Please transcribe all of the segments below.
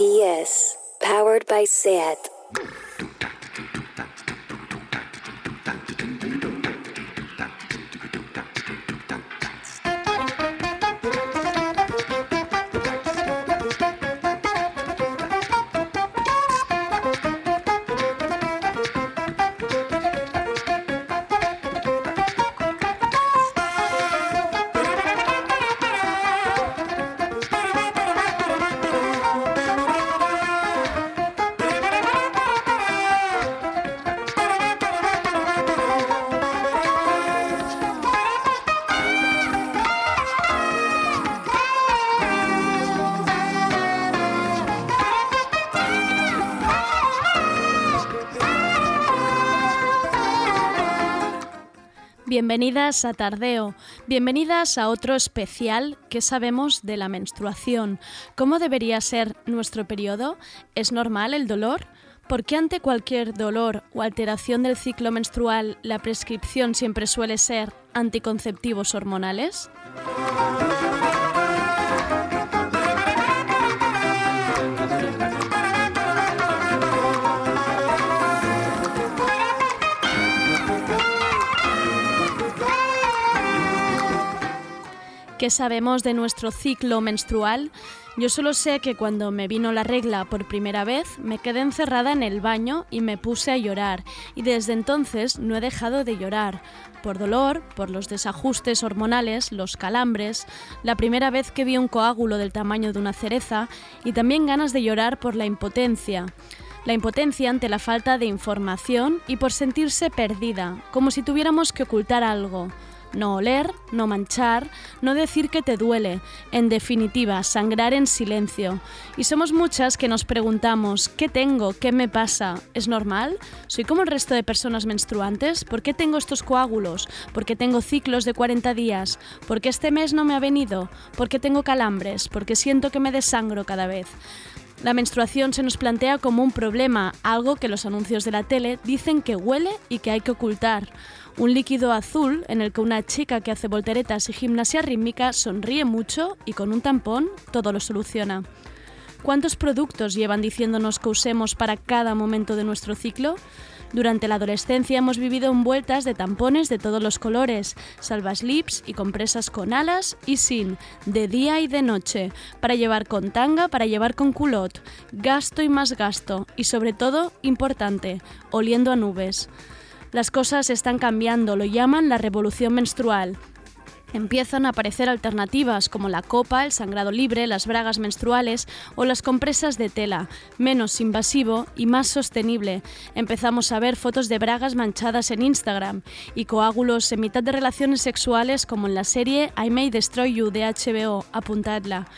PS, powered by SAT. Bienvenidas a Tardeo, bienvenidas a otro especial que sabemos de la menstruación. ¿Cómo debería ser nuestro periodo? ¿Es normal el dolor? ¿Por qué ante cualquier dolor o alteración del ciclo menstrual la prescripción siempre suele ser anticonceptivos hormonales? ¿Qué sabemos de nuestro ciclo menstrual? Yo solo sé que cuando me vino la regla por primera vez me quedé encerrada en el baño y me puse a llorar y desde entonces no he dejado de llorar. Por dolor, por los desajustes hormonales, los calambres, la primera vez que vi un coágulo del tamaño de una cereza y también ganas de llorar por la impotencia. La impotencia ante la falta de información y por sentirse perdida, como si tuviéramos que ocultar algo no oler, no manchar, no decir que te duele, en definitiva, sangrar en silencio. Y somos muchas que nos preguntamos, ¿qué tengo? ¿Qué me pasa? ¿Es normal? ¿Soy como el resto de personas menstruantes? ¿Por qué tengo estos coágulos? ¿Por qué tengo ciclos de 40 días? ¿Por qué este mes no me ha venido? ¿Por qué tengo calambres? ¿Por qué siento que me desangro cada vez? La menstruación se nos plantea como un problema, algo que los anuncios de la tele dicen que huele y que hay que ocultar un líquido azul en el que una chica que hace volteretas y gimnasia rítmica sonríe mucho y con un tampón todo lo soluciona. ¿Cuántos productos llevan diciéndonos que usemos para cada momento de nuestro ciclo? Durante la adolescencia hemos vivido envueltas de tampones de todos los colores, salvas lips y compresas con alas y sin, de día y de noche, para llevar con tanga, para llevar con culot, gasto y más gasto, y sobre todo, importante, oliendo a nubes. Las cosas están cambiando, lo llaman la revolución menstrual. Empiezan a aparecer alternativas como la copa, el sangrado libre, las bragas menstruales o las compresas de tela, menos invasivo y más sostenible. Empezamos a ver fotos de bragas manchadas en Instagram y coágulos en mitad de relaciones sexuales como en la serie I May Destroy You de HBO, apuntadla.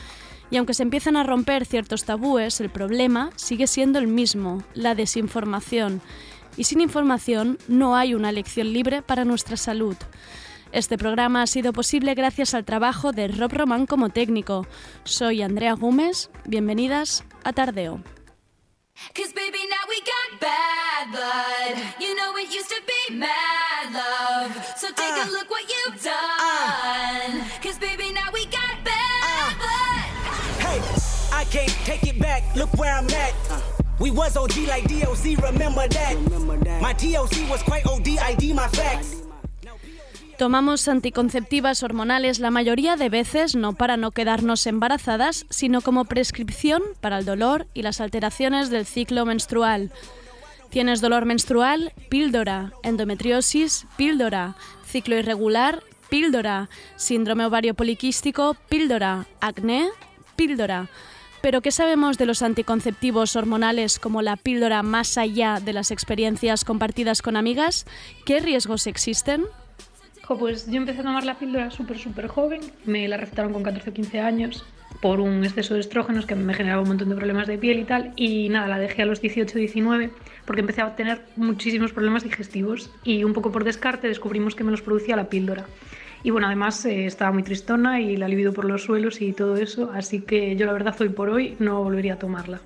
Y aunque se empiezan a romper ciertos tabúes, el problema sigue siendo el mismo, la desinformación y sin información no hay una elección libre para nuestra salud. Este programa ha sido posible gracias al trabajo de Rob Román como técnico. Soy Andrea Gómez, bienvenidas a Tardeo. We was OG like DOC, remember that. My TOC was quite OD, ID my facts. Tomamos anticonceptivas hormonales la mayoría de veces no para no quedarnos embarazadas, sino como prescripción para el dolor y las alteraciones del ciclo menstrual. ¿Tienes dolor menstrual? Píldora. Endometriosis? Píldora. Ciclo irregular? Píldora. Síndrome ovario poliquístico? Píldora. Acné? Píldora. Pero ¿qué sabemos de los anticonceptivos hormonales como la píldora más allá de las experiencias compartidas con amigas? ¿Qué riesgos existen? Pues yo empecé a tomar la píldora súper, súper joven. Me la recetaron con 14 o 15 años por un exceso de estrógenos que me generaba un montón de problemas de piel y tal. Y nada, la dejé a los 18 19 porque empecé a tener muchísimos problemas digestivos. Y un poco por descarte descubrimos que me los producía la píldora. Y bueno, además eh, estaba muy tristona y la libido por los suelos y todo eso, así que yo la verdad hoy por hoy no volvería a tomarla.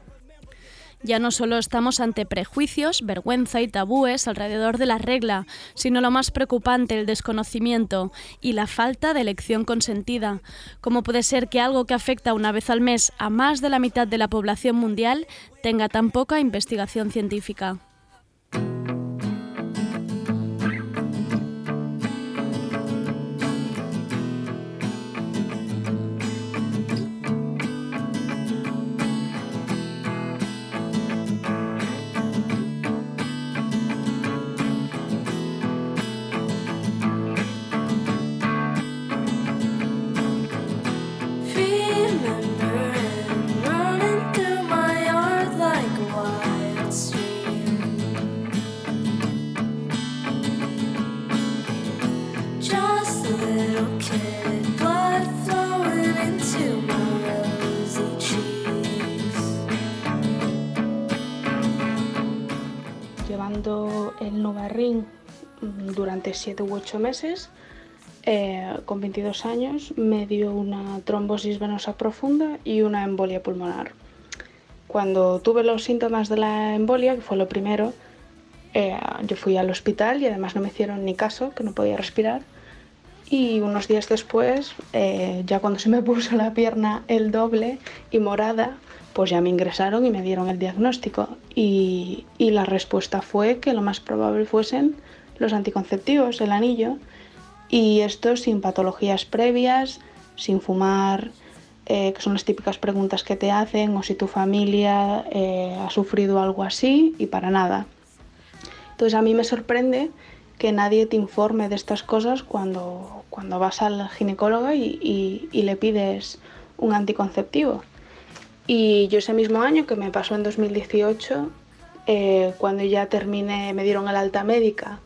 Ya no solo estamos ante prejuicios, vergüenza y tabúes alrededor de la regla, sino lo más preocupante, el desconocimiento y la falta de elección consentida. ¿Cómo puede ser que algo que afecta una vez al mes a más de la mitad de la población mundial tenga tan poca investigación científica? 7 u 8 meses, eh, con 22 años, me dio una trombosis venosa profunda y una embolia pulmonar. Cuando tuve los síntomas de la embolia, que fue lo primero, eh, yo fui al hospital y además no me hicieron ni caso, que no podía respirar. Y unos días después, eh, ya cuando se me puso la pierna el doble y morada, pues ya me ingresaron y me dieron el diagnóstico. Y, y la respuesta fue que lo más probable fuesen los anticonceptivos, el anillo, y esto sin patologías previas, sin fumar, eh, que son las típicas preguntas que te hacen, o si tu familia eh, ha sufrido algo así, y para nada. Entonces a mí me sorprende que nadie te informe de estas cosas cuando, cuando vas al ginecólogo y, y le pides un anticonceptivo. Y yo ese mismo año, que me pasó en 2018, eh, cuando ya terminé, me dieron el alta médica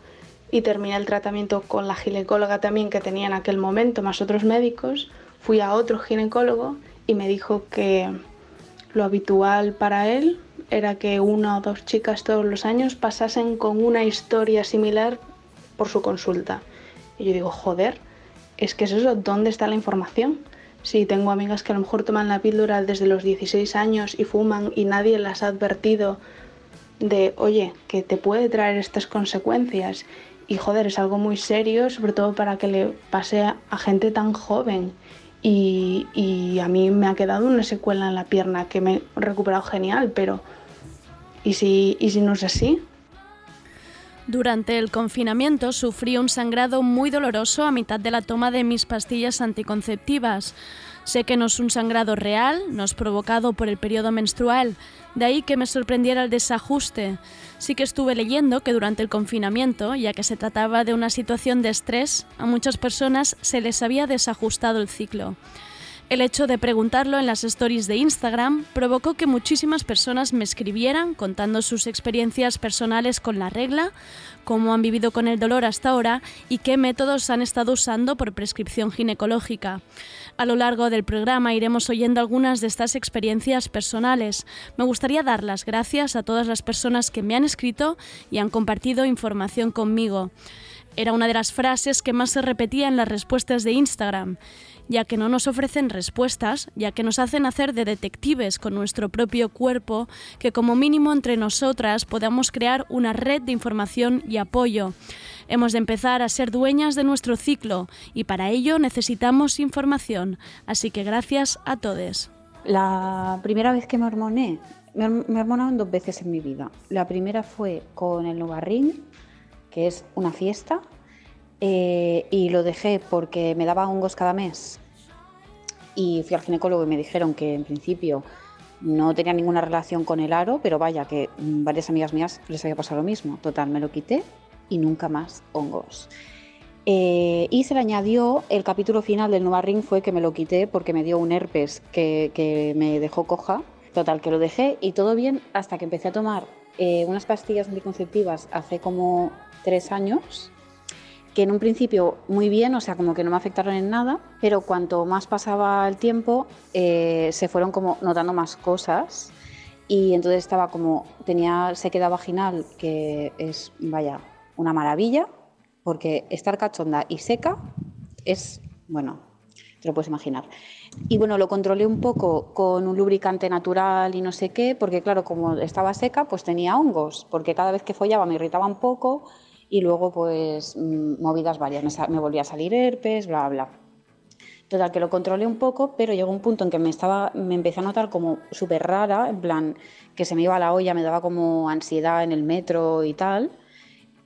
y terminé el tratamiento con la ginecóloga también que tenía en aquel momento, más otros médicos, fui a otro ginecólogo y me dijo que lo habitual para él era que una o dos chicas todos los años pasasen con una historia similar por su consulta. Y yo digo, joder, es que es eso, ¿dónde está la información? Si tengo amigas que a lo mejor toman la píldora desde los 16 años y fuman y nadie las ha advertido de, oye, que te puede traer estas consecuencias y joder, es algo muy serio, sobre todo para que le pase a gente tan joven. Y, y, a mí me ha quedado una secuela en la pierna que me he recuperado genial, pero ¿y si, ¿y si no es así? Durante el confinamiento sufrí un sangrado muy doloroso a mitad de la toma de mis pastillas anticonceptivas. Sé que no es un sangrado real, no es provocado por el periodo menstrual, de ahí que me sorprendiera el desajuste. Sí que estuve leyendo que durante el confinamiento, ya que se trataba de una situación de estrés, a muchas personas se les había desajustado el ciclo. El hecho de preguntarlo en las stories de Instagram provocó que muchísimas personas me escribieran contando sus experiencias personales con la regla, cómo han vivido con el dolor hasta ahora y qué métodos han estado usando por prescripción ginecológica. A lo largo del programa iremos oyendo algunas de estas experiencias personales. Me gustaría dar las gracias a todas las personas que me han escrito y han compartido información conmigo. Era una de las frases que más se repetía en las respuestas de Instagram ya que no nos ofrecen respuestas, ya que nos hacen hacer de detectives con nuestro propio cuerpo, que como mínimo entre nosotras podamos crear una red de información y apoyo. Hemos de empezar a ser dueñas de nuestro ciclo y para ello necesitamos información, así que gracias a todos. La primera vez que me hormoné, me, hormonaron dos veces en mi vida. La primera fue con el Novarrin, que es una fiesta, eh, y lo dejé porque me daba hongos cada mes y fui al ginecólogo y me dijeron que en principio no tenía ninguna relación con el aro, pero vaya que varias amigas mías les había pasado lo mismo. Total, me lo quité y nunca más hongos. Eh, y se le añadió el capítulo final del Nova Ring fue que me lo quité porque me dio un herpes que, que me dejó coja. Total, que lo dejé y todo bien hasta que empecé a tomar eh, unas pastillas anticonceptivas hace como tres años que en un principio muy bien, o sea, como que no me afectaron en nada, pero cuanto más pasaba el tiempo, eh, se fueron como notando más cosas y entonces estaba como, tenía sequedad vaginal, que es, vaya, una maravilla, porque estar cachonda y seca es, bueno, te lo puedes imaginar. Y bueno, lo controlé un poco con un lubricante natural y no sé qué, porque claro, como estaba seca, pues tenía hongos, porque cada vez que follaba me irritaba un poco y luego pues mm, movidas varias, me, me volvía a salir herpes, bla, bla. Total, que lo controlé un poco, pero llegó un punto en que me, estaba, me empecé a notar como súper rara, en plan que se me iba la olla, me daba como ansiedad en el metro y tal.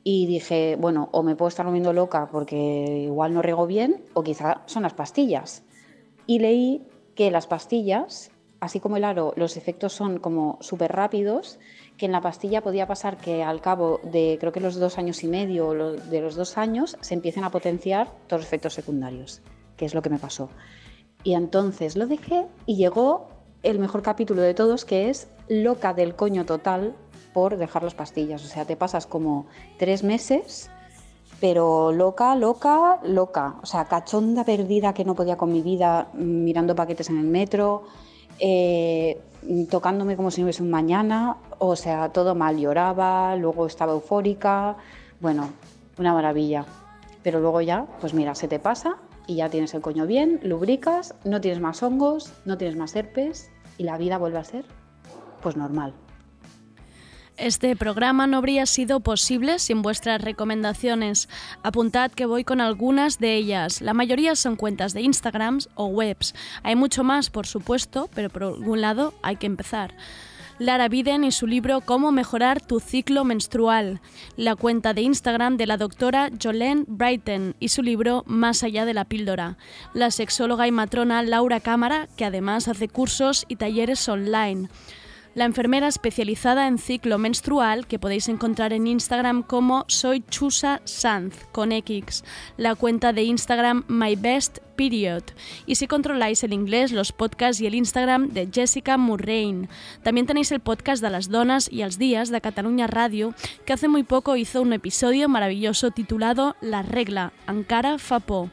Y dije, bueno, o me puedo estar moviendo loca porque igual no riego bien, o quizá son las pastillas. Y leí que las pastillas, así como el aro, los efectos son como súper rápidos, que en la pastilla podía pasar que al cabo de creo que los dos años y medio o de los dos años se empiecen a potenciar todos los efectos secundarios que es lo que me pasó. Y entonces lo dejé y llegó el mejor capítulo de todos, que es loca del coño total por dejar las pastillas. O sea, te pasas como tres meses, pero loca, loca, loca. O sea, cachonda perdida que no podía con mi vida, mirando paquetes en el metro, eh, tocándome como si no hubiese un mañana. O sea, todo mal, lloraba, luego estaba eufórica. Bueno, una maravilla. Pero luego ya, pues mira, se te pasa y ya tienes el coño bien, lubricas, no tienes más hongos, no tienes más herpes y la vida vuelve a ser pues normal. Este programa no habría sido posible sin vuestras recomendaciones. Apuntad que voy con algunas de ellas. La mayoría son cuentas de Instagram o webs. Hay mucho más, por supuesto, pero por algún lado hay que empezar. Lara Biden y su libro Cómo mejorar tu ciclo menstrual, la cuenta de Instagram de la doctora Jolene Brighton y su libro Más allá de la píldora, la sexóloga y matrona Laura Cámara, que además hace cursos y talleres online la enfermera especializada en ciclo menstrual que podéis encontrar en Instagram como soy Chusa Sanz con X, la cuenta de Instagram My Best Period. Y si controláis el inglés, los podcasts y el Instagram de Jessica Murrain. También tenéis el podcast de las donas y los días de Cataluña Radio, que hace muy poco hizo un episodio maravilloso titulado La regla, Ankara Fapo.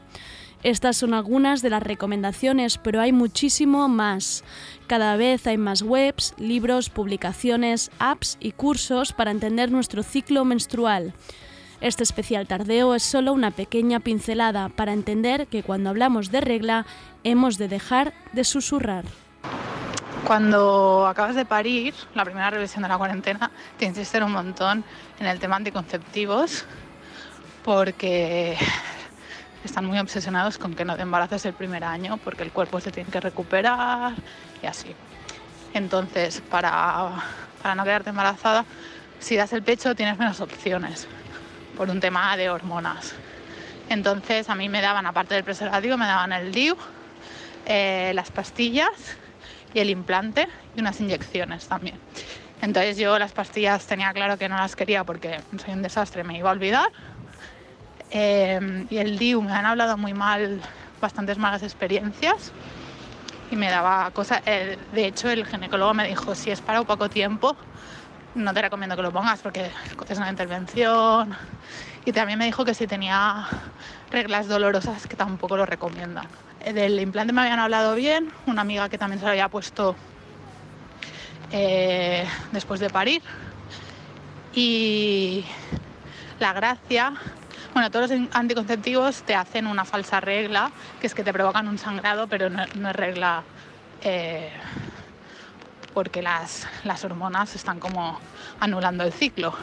Estas son algunas de las recomendaciones, pero hay muchísimo más. Cada vez hay más webs, libros, publicaciones, apps y cursos para entender nuestro ciclo menstrual. Este especial tardeo es solo una pequeña pincelada para entender que cuando hablamos de regla hemos de dejar de susurrar. Cuando acabas de parir, la primera revisión de la cuarentena, te insisten un montón en el tema anticonceptivos porque están muy obsesionados con que no te embaraces el primer año porque el cuerpo se tiene que recuperar y así. Entonces, para, para no quedarte embarazada, si das el pecho tienes menos opciones por un tema de hormonas. Entonces a mí me daban, aparte del preservativo, me daban el DIU, eh, las pastillas y el implante y unas inyecciones también. Entonces yo las pastillas tenía claro que no las quería porque soy un desastre, me iba a olvidar Em, y el DIU me han hablado muy mal, bastantes malas experiencias y me daba cosas. Eh, de hecho, el ginecólogo me dijo: si es para un poco tiempo, no te recomiendo que lo pongas porque es una intervención. Y también me dijo que si tenía reglas dolorosas, que tampoco lo recomiendan. Eh, del implante me habían hablado bien, una amiga que también se lo había puesto eh, después de parir. Y la gracia bueno, todos los anticonceptivos te hacen una falsa regla, que es que te provocan un sangrado, pero no, es regla eh, porque las, hormonas están como anulando el ciclo.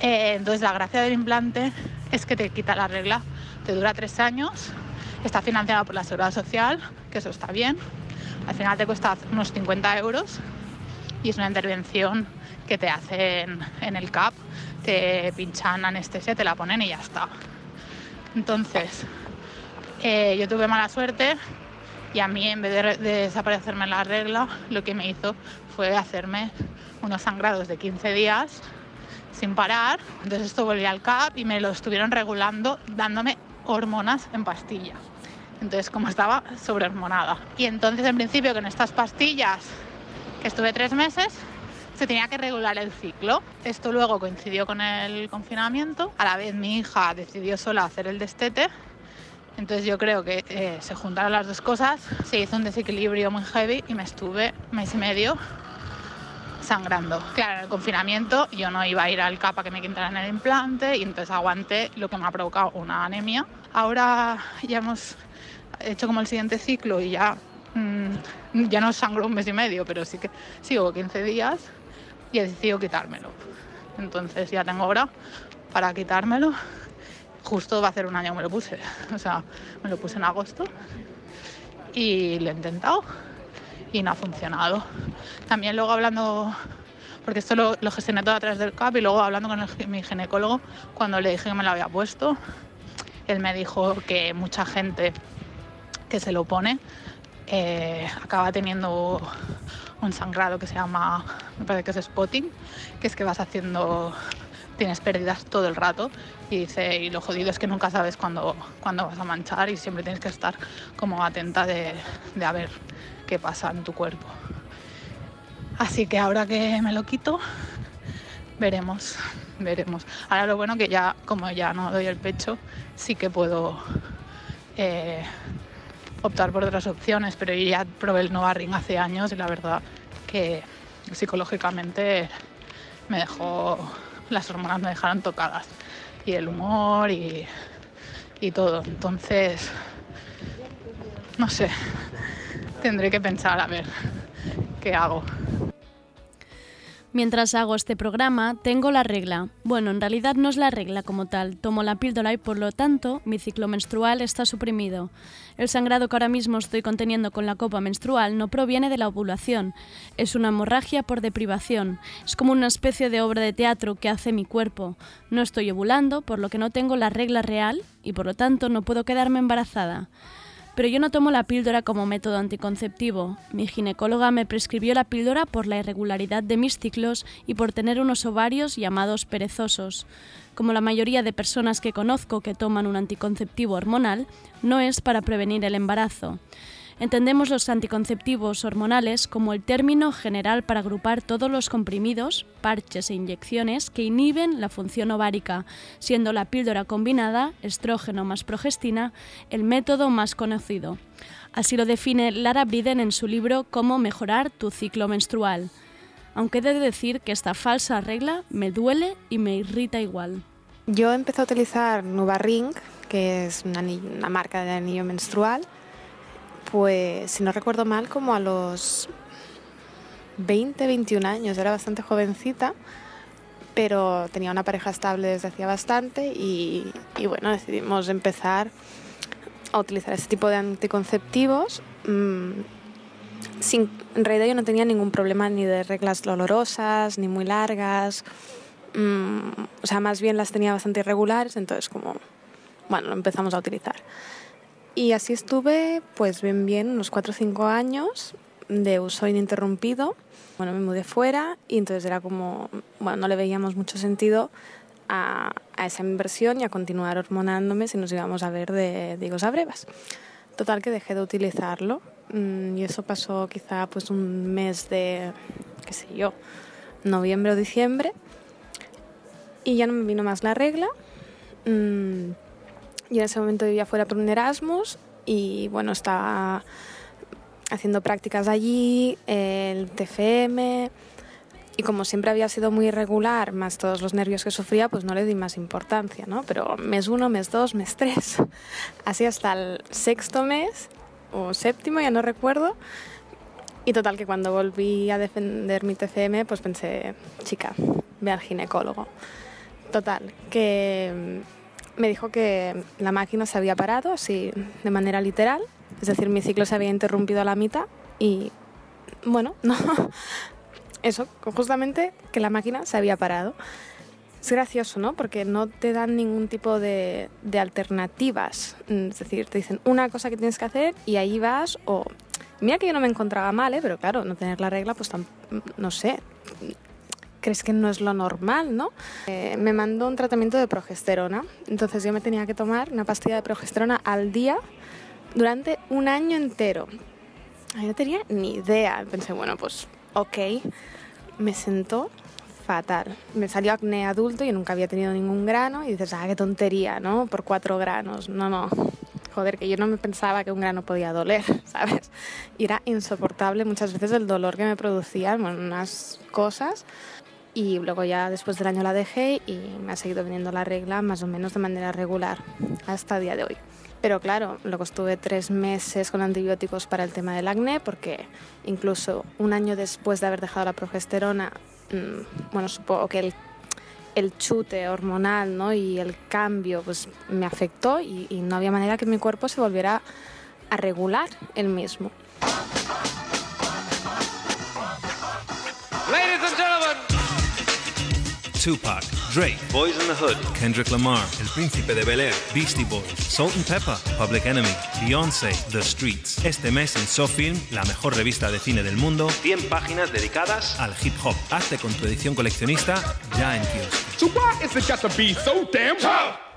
Eh, entonces la gracia del implante es que te quita la regla, te dura tres años, está financiado por la seguridad social, que eso está bien, al final te cuesta unos 50 euros y es una intervención que te hacen en el CAP te pinchan anestesia, te la ponen y ya está. Entonces, eh, yo tuve mala suerte y a mí en vez de, desaparecerme la regla, lo que me hizo fue hacerme unos sangrados de 15 días sin parar. Entonces esto volví al CAP y me lo estuvieron regulando dándome hormonas en pastilla. Entonces como estaba sobrehormonada. Y entonces en principio con estas pastillas, que estuve tres meses, se tenía que regular el ciclo. Esto luego coincidió con el confinamiento. A la vez mi hija decidió sola hacer el destete. Entonces yo creo que eh, se juntaron las dos cosas, se hizo un desequilibrio muy heavy y me estuve mes y medio sangrando. Claro, en el confinamiento yo no iba a ir al CAP a que me quitaran el implante y entonces aguanté lo que me ha provocado una anemia. Ahora ya hemos he hecho como el siguiente ciclo y ya, mm, ya no sangro un mes y medio, pero sí que sigo 15 días y he decidido quitármelo. Entonces ya tengo hora para quitármelo. Justo va a ser un año que me lo puse. O sea, me lo puse en agosto y lo he intentado y no ha funcionado. También luego hablando, porque esto lo, lo gestioné todo a través del CAP y luego hablando con mi ginecólogo, cuando le dije que me lo había puesto, él me dijo que mucha gente que se lo pone eh, acaba teniendo un sangrado que se llama, me parece que es spotting, que es que vas haciendo, tienes pérdidas todo el rato y dice, y lo jodido es que nunca sabes cuándo, cuándo vas a manchar y siempre tienes que estar como atenta de, de a ver qué pasa en tu cuerpo. Así que ahora que me lo quito, veremos, veremos. Ahora lo bueno que ya, como ya no doy el pecho, sí que puedo eh, optar por otras opciones, pero yo ya probé el Novarring hace años y la verdad que psicológicamente me dejó, las hormonas me dejaron tocadas y el humor y, y todo. Entonces, no sé, tendré que pensar a ver qué hago. Mientras hago este programa, tengo la regla. Bueno, en realidad no es la regla como tal. Tomo la píldora y por lo tanto mi ciclo menstrual está suprimido. El sangrado que ahora mismo estoy conteniendo con la copa menstrual no proviene de la ovulación. Es una hemorragia por deprivación. Es como una especie de obra de teatro que hace mi cuerpo. No estoy ovulando, por lo que no tengo la regla real y por lo tanto no puedo quedarme embarazada. Pero yo no tomo la píldora como método anticonceptivo. Mi ginecóloga me prescribió la píldora por la irregularidad de mis ciclos y por tener unos ovarios llamados perezosos. Como la mayoría de personas que conozco que toman un anticonceptivo hormonal, no es para prevenir el embarazo. Entendemos los anticonceptivos hormonales como el término general para agrupar todos los comprimidos, parches e inyecciones que inhiben la función ovárica, siendo la píldora combinada, estrógeno más progestina, el método más conocido. Así lo define Lara Briden en su libro Cómo mejorar tu ciclo menstrual. Aunque he de decir que esta falsa regla me duele y me irrita igual. Yo empecé a utilizar Nuvaring, que es una, una marca de anillo menstrual, pues si no recuerdo mal, como a los 20, 21 años, era bastante jovencita, pero tenía una pareja estable desde hacía bastante y, bueno, decidimos empezar a utilizar ese tipo de anticonceptivos. Mmm, sin, en realidad yo no tenía ningún problema ni de reglas dolorosas, ni muy largas, mmm, o sea, más bien las tenía bastante irregulares, entonces como, bueno, lo empezamos a utilizar. Y así estuve, pues bien, bien, unos 4 o 5 años de uso ininterrumpido. Bueno, me mudé fuera y entonces era como, bueno, no le veíamos mucho sentido a, a esa inversión y a continuar hormonándome si nos íbamos a ver de, de higos a brevas. Total que dejé de utilizarlo y eso pasó quizá pues un mes de, qué sé yo, noviembre o diciembre y ya no me vino más la regla. Mmm, y en ese momento vivía fuera por un Erasmus y bueno, estaba haciendo prácticas allí, el TFM y como siempre había sido muy irregular, más todos los nervios que sufría, pues no le di más importancia, ¿no? Pero mes uno, mes dos, mes tres, así hasta el sexto mes o séptimo, ya no recuerdo. Y total que cuando volví a defender mi TCM, pues pensé, chica, ve al ginecólogo. Total, que me dijo que la máquina se había parado, así de manera literal, es decir, mi ciclo se había interrumpido a la mitad y, bueno, no, eso, justamente que la máquina se había parado. Es gracioso, ¿no? Porque no te dan ningún tipo de, de alternativas. Es decir, te dicen una cosa que tienes que hacer y ahí vas o... Mira que yo no me encontraba mal, ¿eh? pero claro, no tener la regla, pues no sé, crees que no es lo normal, ¿no? Eh, me mandó un tratamiento de progesterona, entonces yo me tenía que tomar una pastilla de progesterona al día durante un año entero. Yo no tenía ni idea, pensé, bueno, pues ok, me sentó fatal. Me salió acné adulto y nunca había tenido ningún grano y dices, ah, qué tontería, ¿no? Por cuatro granos. No, no. Joder, que yo no me pensaba que un grano podía doler, ¿sabes? Y era insoportable muchas veces el dolor que me producían unas cosas y luego ya después del año la dejé y me ha seguido viniendo la regla más o menos de manera regular hasta el día de hoy. Pero claro, luego estuve tres meses con antibióticos para el tema del acné, porque incluso un año después de haber dejado la progesterona, mm, bueno, supongo que el, el chute hormonal ¿no? y el cambio pues, me afectó y, y no había manera que mi cuerpo se volviera a regular el mismo. Tupac, Drake, Boys in the Hood. Kendrick Lamar, El Príncipe de Bel Air, Beastie Boys, Salt and Pepper, Public Enemy, Beyoncé, The Streets. Este mes en SoFilm, la mejor revista de cine del mundo, 100 páginas dedicadas al hip hop. Hazte con tu edición coleccionista ya en kiosco. So why is it got to be so damn tough?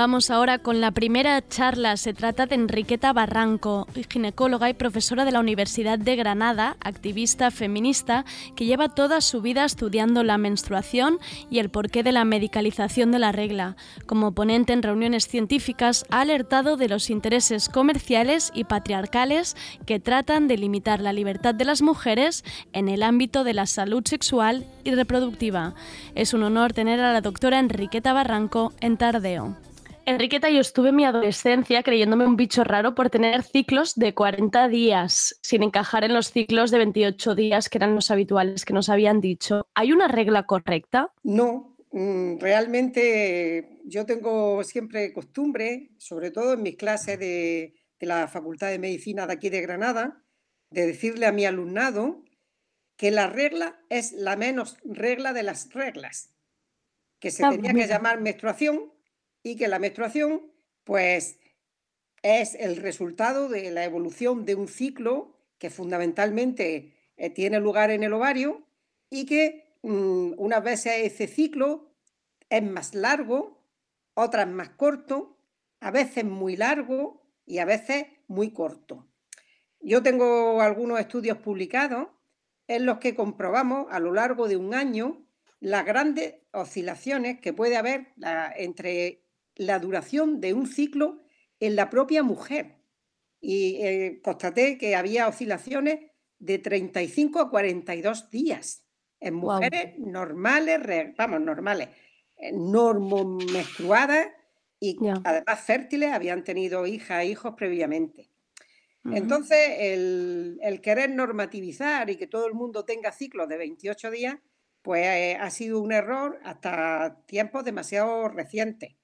Vamos ahora con la primera charla. Se trata de Enriqueta Barranco, ginecóloga y profesora de la Universidad de Granada, activista feminista, que lleva toda su vida estudiando la menstruación y el porqué de la medicalización de la regla. Como ponente en reuniones científicas, ha alertado de los intereses comerciales y patriarcales que tratan de limitar la libertad de las mujeres en el ámbito de la salud sexual y reproductiva. Es un honor tener a la doctora Enriqueta Barranco en Tardeo. Enriqueta, yo estuve en mi adolescencia creyéndome un bicho raro por tener ciclos de 40 días, sin encajar en los ciclos de 28 días que eran los habituales que nos habían dicho. ¿Hay una regla correcta? No, mm, realmente yo tengo siempre costumbre, sobre todo en mis clases de, de la Facultad de Medicina de aquí de Granada, de decirle a mi alumnado que la regla es la menos regla de las reglas, que se Ah, tenía que llamar menstruación y que la menstruación, pues, es el resultado de la evolución de un ciclo que fundamentalmente eh, tiene lugar en el ovario y que mm, unas veces ese ciclo es más largo, otras más corto, a veces muy largo y a veces muy corto. Yo tengo algunos estudios publicados en los que comprobamos a lo largo de un año las grandes oscilaciones que puede haber entre la duración de un ciclo en la propia mujer. Y eh, constaté que había oscilaciones de 35 a 42 días en mujeres normales, re- vamos, normales, eh, normomenstruadas y además fértiles, habían tenido hijas e hijos previamente. Entonces, el, el querer normativizar y que todo el mundo tenga ciclos de 28 días, pues eh, ha sido un error hasta tiempos demasiado recientes.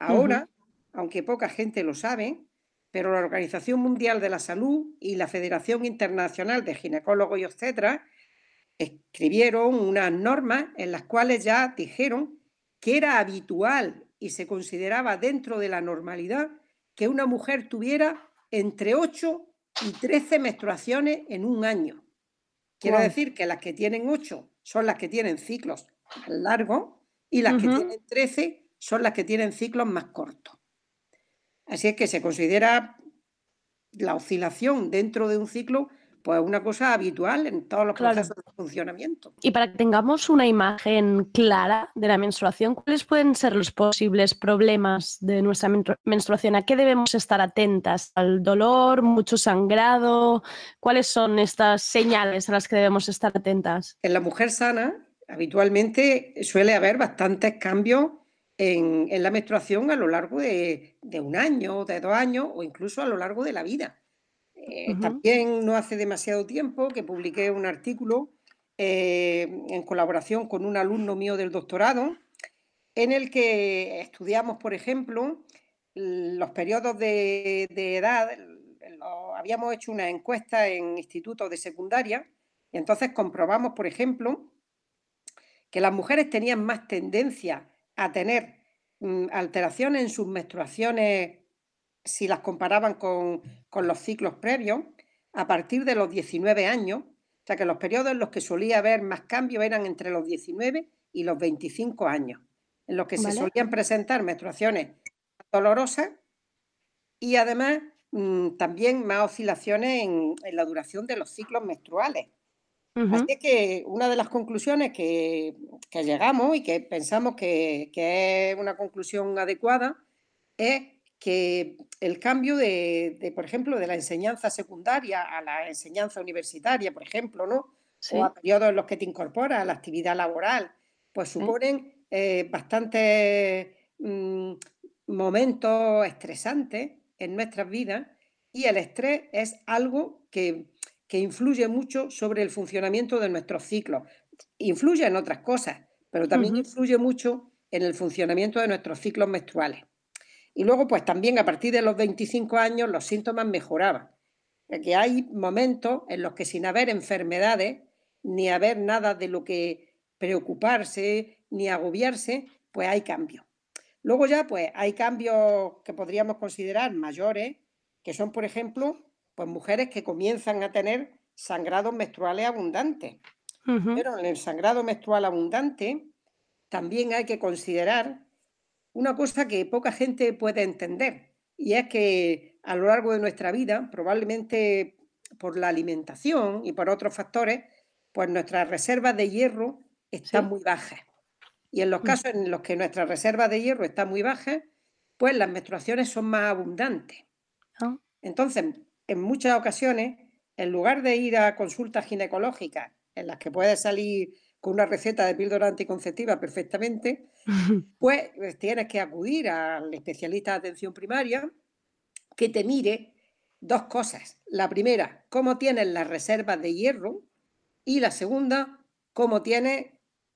Ahora, aunque poca gente lo sabe, pero la Organización Mundial de la Salud y la Federación Internacional de Ginecólogos y Obstetras escribieron unas normas en las cuales ya dijeron que era habitual y se consideraba dentro de la normalidad que una mujer tuviera entre 8 y 13 menstruaciones en un año. Quiere Guau. decir que las que tienen 8 son las que tienen ciclos más largos y las que tienen 13 son las que tienen ciclos más cortos. Así es que se considera la oscilación dentro de un ciclo pues una cosa habitual en todos los Claro. procesos de funcionamiento. Y para que tengamos una imagen clara de la menstruación, ¿cuáles pueden ser los posibles problemas de nuestra menstru- menstruación? ¿A qué debemos estar atentas? ¿Al dolor, mucho sangrado? ¿Cuáles son estas señales a las que debemos estar atentas? En la mujer sana, habitualmente suele haber bastantes cambios en, en la menstruación a lo largo de, de un año, de dos años o incluso a lo largo de la vida. Eh. También no hace demasiado tiempo que publiqué un artículo eh, en colaboración con un alumno mío del doctorado, en el que estudiamos, por ejemplo, los periodos de, de edad. lo- habíamos hecho una encuesta en institutos de secundaria y entonces comprobamos, por ejemplo, que las mujeres tenían más tendencia a tener mm, alteraciones en sus menstruaciones si las comparaban con, con los ciclos previos, a partir de los 19 años, o sea que los periodos en los que solía haber más cambios eran entre los 19 y los 25 años, en los que se solían presentar menstruaciones dolorosas y además mm, también más oscilaciones en, en la duración de los ciclos menstruales. Ujú. Así que una de las conclusiones que, que llegamos y que pensamos que, que es una conclusión adecuada es que el cambio de, de, por ejemplo, de la enseñanza secundaria a la enseñanza universitaria, por ejemplo, ¿no? Sí. O a periodos en los que te incorporas a la actividad laboral, pues suponen eh, bastantes mm, momentos estresantes en nuestras vidas y el estrés es algo que, que influye mucho sobre el funcionamiento de nuestros ciclos. Influye en otras cosas, pero también influye mucho en el funcionamiento de nuestros ciclos menstruales. Y luego, pues también a partir de los 25 años los síntomas mejoraban. Que hay momentos en los que sin haber enfermedades, ni haber nada de lo que preocuparse, ni agobiarse, pues hay cambios. Luego ya, pues hay cambios que podríamos considerar mayores, que son, por ejemplo, pues mujeres que comienzan a tener sangrados menstruales abundantes. Pero en el sangrado menstrual abundante también hay que considerar una cosa que poca gente puede entender, y es que a lo largo de nuestra vida, probablemente por la alimentación y por otros factores, pues nuestras reservas de hierro están Sí. muy bajas. Y en los Mm. casos en los que nuestras reservas de hierro están muy bajas, pues las menstruaciones son más abundantes. Ah. Entonces, en muchas ocasiones, en lugar de ir a consultas ginecológicas en las que puedes salir con una receta de píldora anticonceptiva perfectamente, pues pues tienes que acudir al especialista de atención primaria que te mire dos cosas. La primera, cómo tienes las reservas de hierro y la segunda, cómo tienes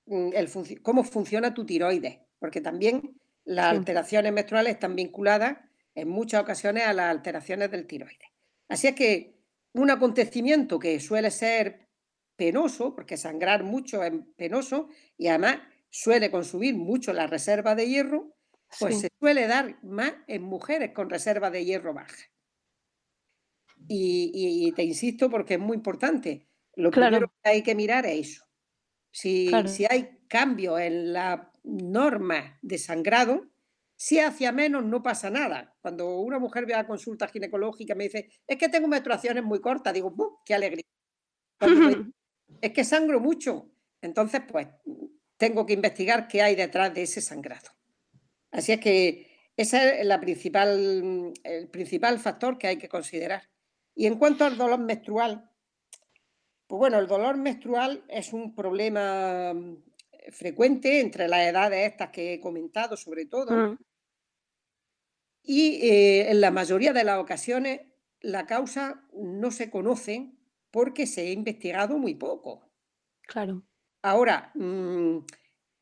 mm, el cómo funciona tu tiroides, porque también las alteraciones menstruales están vinculadas en muchas ocasiones a las alteraciones del tiroides. Así es que un acontecimiento que suele ser penoso, porque sangrar mucho es penoso y además suele consumir mucho la reserva de hierro, pues Sí. se suele dar más en mujeres con reserva de hierro baja. Y, y- y te insisto porque es muy importante. Lo Claro. primero que hay que mirar es eso. Si, Claro. si hay cambios en la norma de sangrado, si hacia menos no pasa nada. Cuando una mujer ve a consulta ginecológica me dice, es que tengo menstruaciones muy cortas, digo, ¡bum! ¡Qué alegría! Es que sangro mucho. Entonces, pues, tengo que investigar qué hay detrás de ese sangrado. Así es que ese es la principal, el principal factor que hay que considerar. Y en cuanto al dolor menstrual, pues bueno, el dolor menstrual es un problema mm, frecuente entre las edades estas que he comentado, sobre todo. Mm. Y eh, en la mayoría de las ocasiones la causa no se conoce porque se ha investigado muy poco. Claro. Ahora, mm,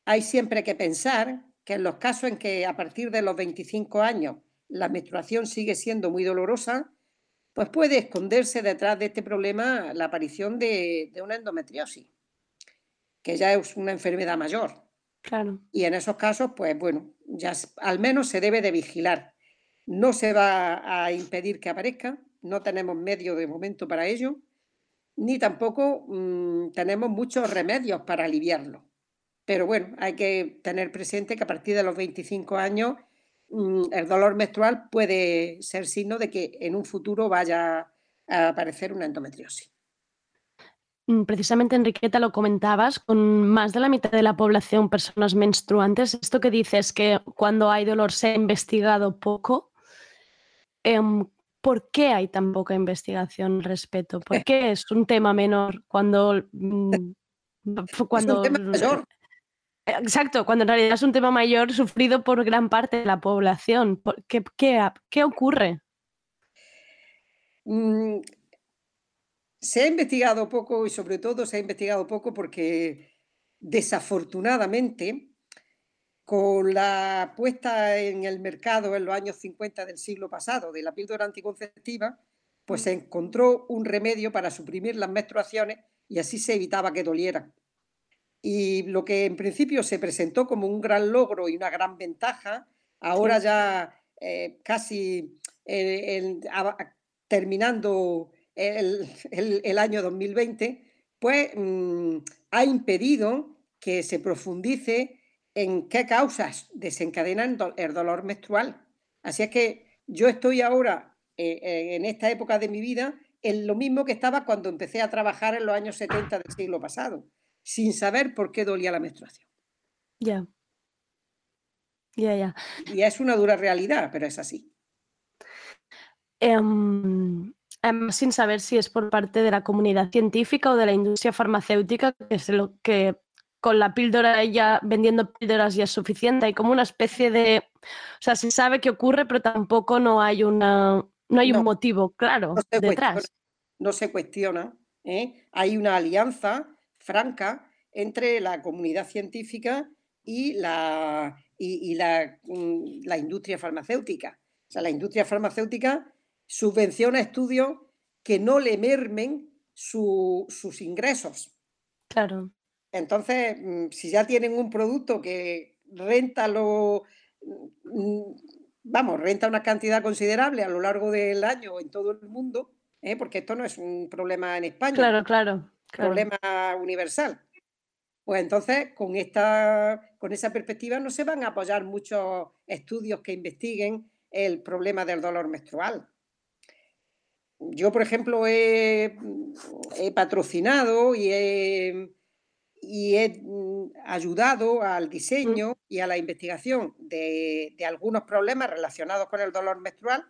hay siempre que pensar que en los casos en que a partir de los 25 años la menstruación sigue siendo muy dolorosa, pues puede esconderse detrás de este problema la aparición de, de una endometriosis, que ya es una enfermedad mayor. Claro. Y en esos casos, pues bueno, ya al menos se debe de vigilar. No se va a impedir que aparezca, no tenemos medios de momento para ello, ni tampoco mm, tenemos muchos remedios para aliviarlo. Pero bueno, hay que tener presente que a partir de los 25 años mm, el dolor menstrual puede ser signo de que en un futuro vaya a aparecer una endometriosis. Mm, Precisamente, Enriqueta, lo comentabas, con más de la mitad de la población personas menstruantes, esto que dices que cuando hay dolor se ha investigado poco, em, ¿por qué hay tan poca investigación al respecto? ¿Por qué es un tema menor cuando... mm, f- cuando tema mayor. Exacto, cuando en realidad es un tema mayor sufrido por gran parte de la población. ¿Por ¿Qué, qué, qué ocurre? Mm, Se ha investigado poco y sobre todo se ha investigado poco porque desafortunadamente con la puesta en el mercado en los años 50 del siglo pasado de la píldora anticonceptiva, pues se encontró un remedio para suprimir las menstruaciones y así se evitaba que dolieran. Y lo que en principio se presentó como un gran logro y una gran ventaja, ahora ya eh, casi eh, el- a- a- terminando el, el- el año 2020, pues mm, ha impedido que se profundice en qué causas desencadenan el dolor menstrual. Así es que yo estoy ahora, eh, eh, en esta época de mi vida, en lo mismo que estaba cuando empecé a trabajar en los años 70 del siglo pasado, sin saber por qué dolía la menstruación. Ya. Ya, ya. Y es una dura realidad, pero es así. Em, además, sin saber si es por parte de la comunidad científica o de la industria farmacéutica, que es lo que con la píldora ya vendiendo píldoras ya es suficiente. Hay como una especie de, o sea, se sabe que ocurre, pero tampoco no hay una, no hay un motivo claro no se detrás. no se cuestiona, ¿eh? Hay una alianza franca entre la comunidad científica y la, y, y la, mm, la industria farmacéutica. O sea, la industria farmacéutica subvenciona estudios que no le mermen su- sus ingresos. Claro. Entonces, mm, si ya tienen un producto que renta lo, mm, vamos, renta una cantidad considerable a lo largo del año en todo el mundo, ¿eh? porque esto no es un problema en España, Claro, claro, claro. problema universal. Pues entonces, con esta, con esa perspectiva no se van a apoyar muchos estudios que investiguen el problema del dolor menstrual. Yo, por ejemplo, he, he patrocinado y he, y he mm, ayudado al diseño y a la investigación de, de algunos problemas relacionados con el dolor menstrual,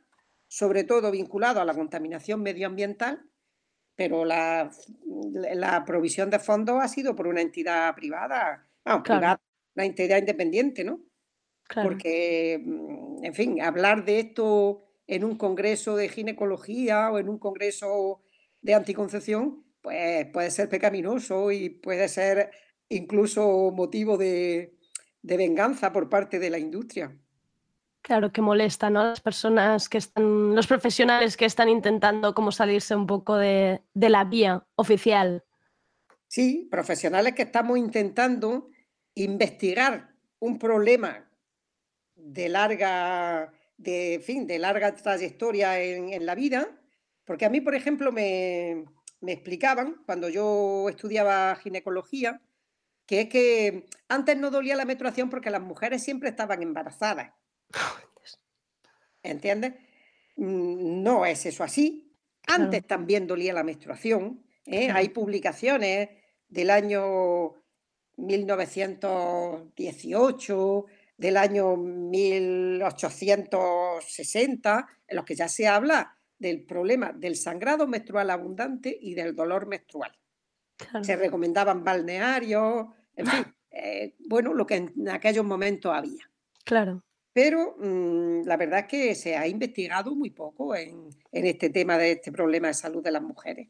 sobre todo vinculado a la contaminación medioambiental, pero la, la provisión de fondos ha sido por una entidad privada, vamos, Claro. privada, una entidad independiente, ¿no? Claro. Porque, mm, en fin, hablar de esto en un congreso de ginecología o en un congreso de anticoncepción, pues puede ser pecaminoso y puede ser incluso motivo de, de venganza por parte de la industria. Claro, que molesta, ¿no? Las personas que están, los profesionales que están intentando como salirse un poco de, de la vía oficial. Sí, profesionales que estamos intentando investigar un problema de larga, de, en fin, de larga trayectoria en, en la vida, porque a mí, por ejemplo, me, me explicaban cuando yo estudiaba ginecología, que es que antes no dolía la menstruación porque las mujeres siempre estaban embarazadas. ¿Entiendes? Mm, No es eso así. Antes también dolía la menstruación. ¿eh? Claro. Hay publicaciones del año 1918, del año 1860, en los que ya se habla del problema del sangrado menstrual abundante y del dolor menstrual. Claro. Se recomendaban balnearios, en fin, eh, bueno, lo que en aquellos momentos había. Claro. Pero mm, la verdad es que se ha investigado muy poco en, en este tema de este problema de salud de las mujeres.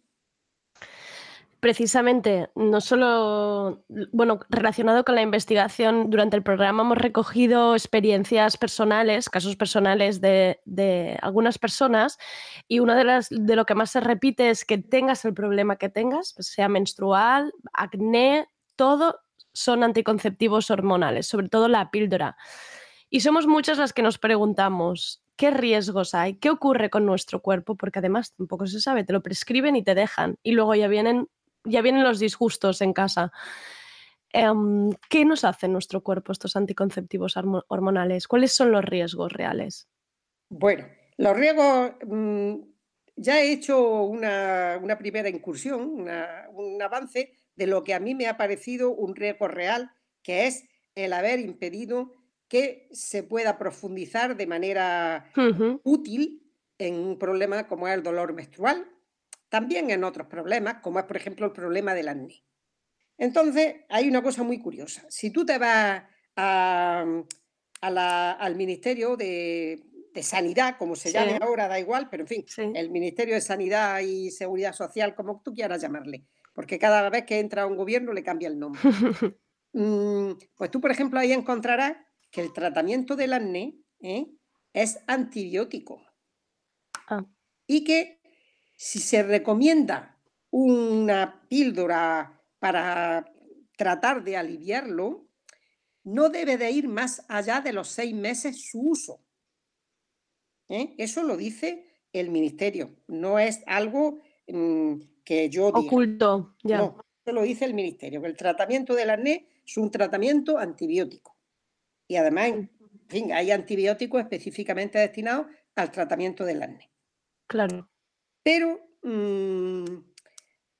Precisamente, no solo, bueno, relacionado con la investigación, durante el programa hemos recogido experiencias personales, casos personales de, de algunas personas, y una de las de lo que más se repite es que tengas el problema que tengas, pues sea menstrual, acné, todo son anticonceptivos hormonales, sobre todo la píldora. Y somos muchas las que nos preguntamos, ¿qué riesgos hay? ¿Qué ocurre con nuestro cuerpo? Porque además tampoco se sabe, te lo prescriben y te dejan, y luego ya vienen ya vienen los disgustos en casa. Em, ¿Qué nos hace en nuestro cuerpo estos anticonceptivos hormo- hormonales? ¿Cuáles son los riesgos reales? Bueno, los riesgos, mm, ya he hecho una, una primera incursión, una- un avance de lo que a mí me ha parecido un riesgo real, que es el haber impedido que se pueda profundizar de manera útil en un problema como es el dolor menstrual, también en otros problemas, como es por ejemplo el problema del acné. Entonces, hay una cosa muy curiosa. Si tú te vas a, a la- al Ministerio de, de Sanidad, como se Sí. llame ahora, da igual, pero en fin, Sí. el Ministerio de Sanidad y Seguridad Social, como tú quieras llamarle, porque cada vez que entra un gobierno le cambia el nombre. Mm, pues tú, por ejemplo, ahí encontrarás que el tratamiento del acné ¿eh? es antibiótico Ah, y que si se recomienda una píldora para tratar de aliviarlo, no debe de ir más allá de los seis meses su uso. ¿eh? Eso lo dice el ministerio, no es algo mm, que yo diga. Oculto, ya. No, eso lo dice el ministerio, que el tratamiento del acné es un tratamiento antibiótico. Y además, en fin, hay antibióticos específicamente destinados al tratamiento del acné. Claro. Pero mm,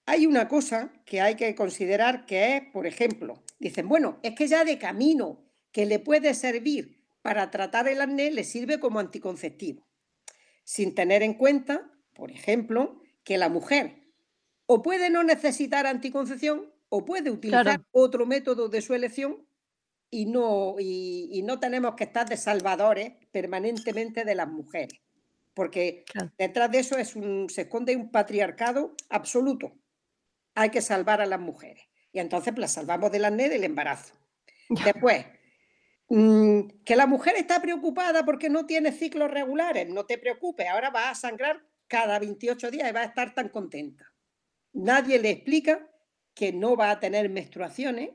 hay una cosa que hay que considerar que es, por ejemplo, dicen, bueno, es que ya de camino que le puede servir para tratar el acné, le sirve como anticonceptivo, sin tener en cuenta, por ejemplo, que la mujer o puede no necesitar anticoncepción o puede utilizar Claro. otro método de su elección y no, y, y no tenemos que estar de salvadores permanentemente de las mujeres, porque detrás de eso es un, se esconde un patriarcado absoluto. Hay que salvar a las mujeres. Y entonces las salvamos del acné del embarazo. Después, mm, que la mujer está preocupada porque no tiene ciclos regulares. No te preocupes, ahora va a sangrar cada 28 días y va a estar tan contenta. Nadie le explica que no va a tener menstruaciones,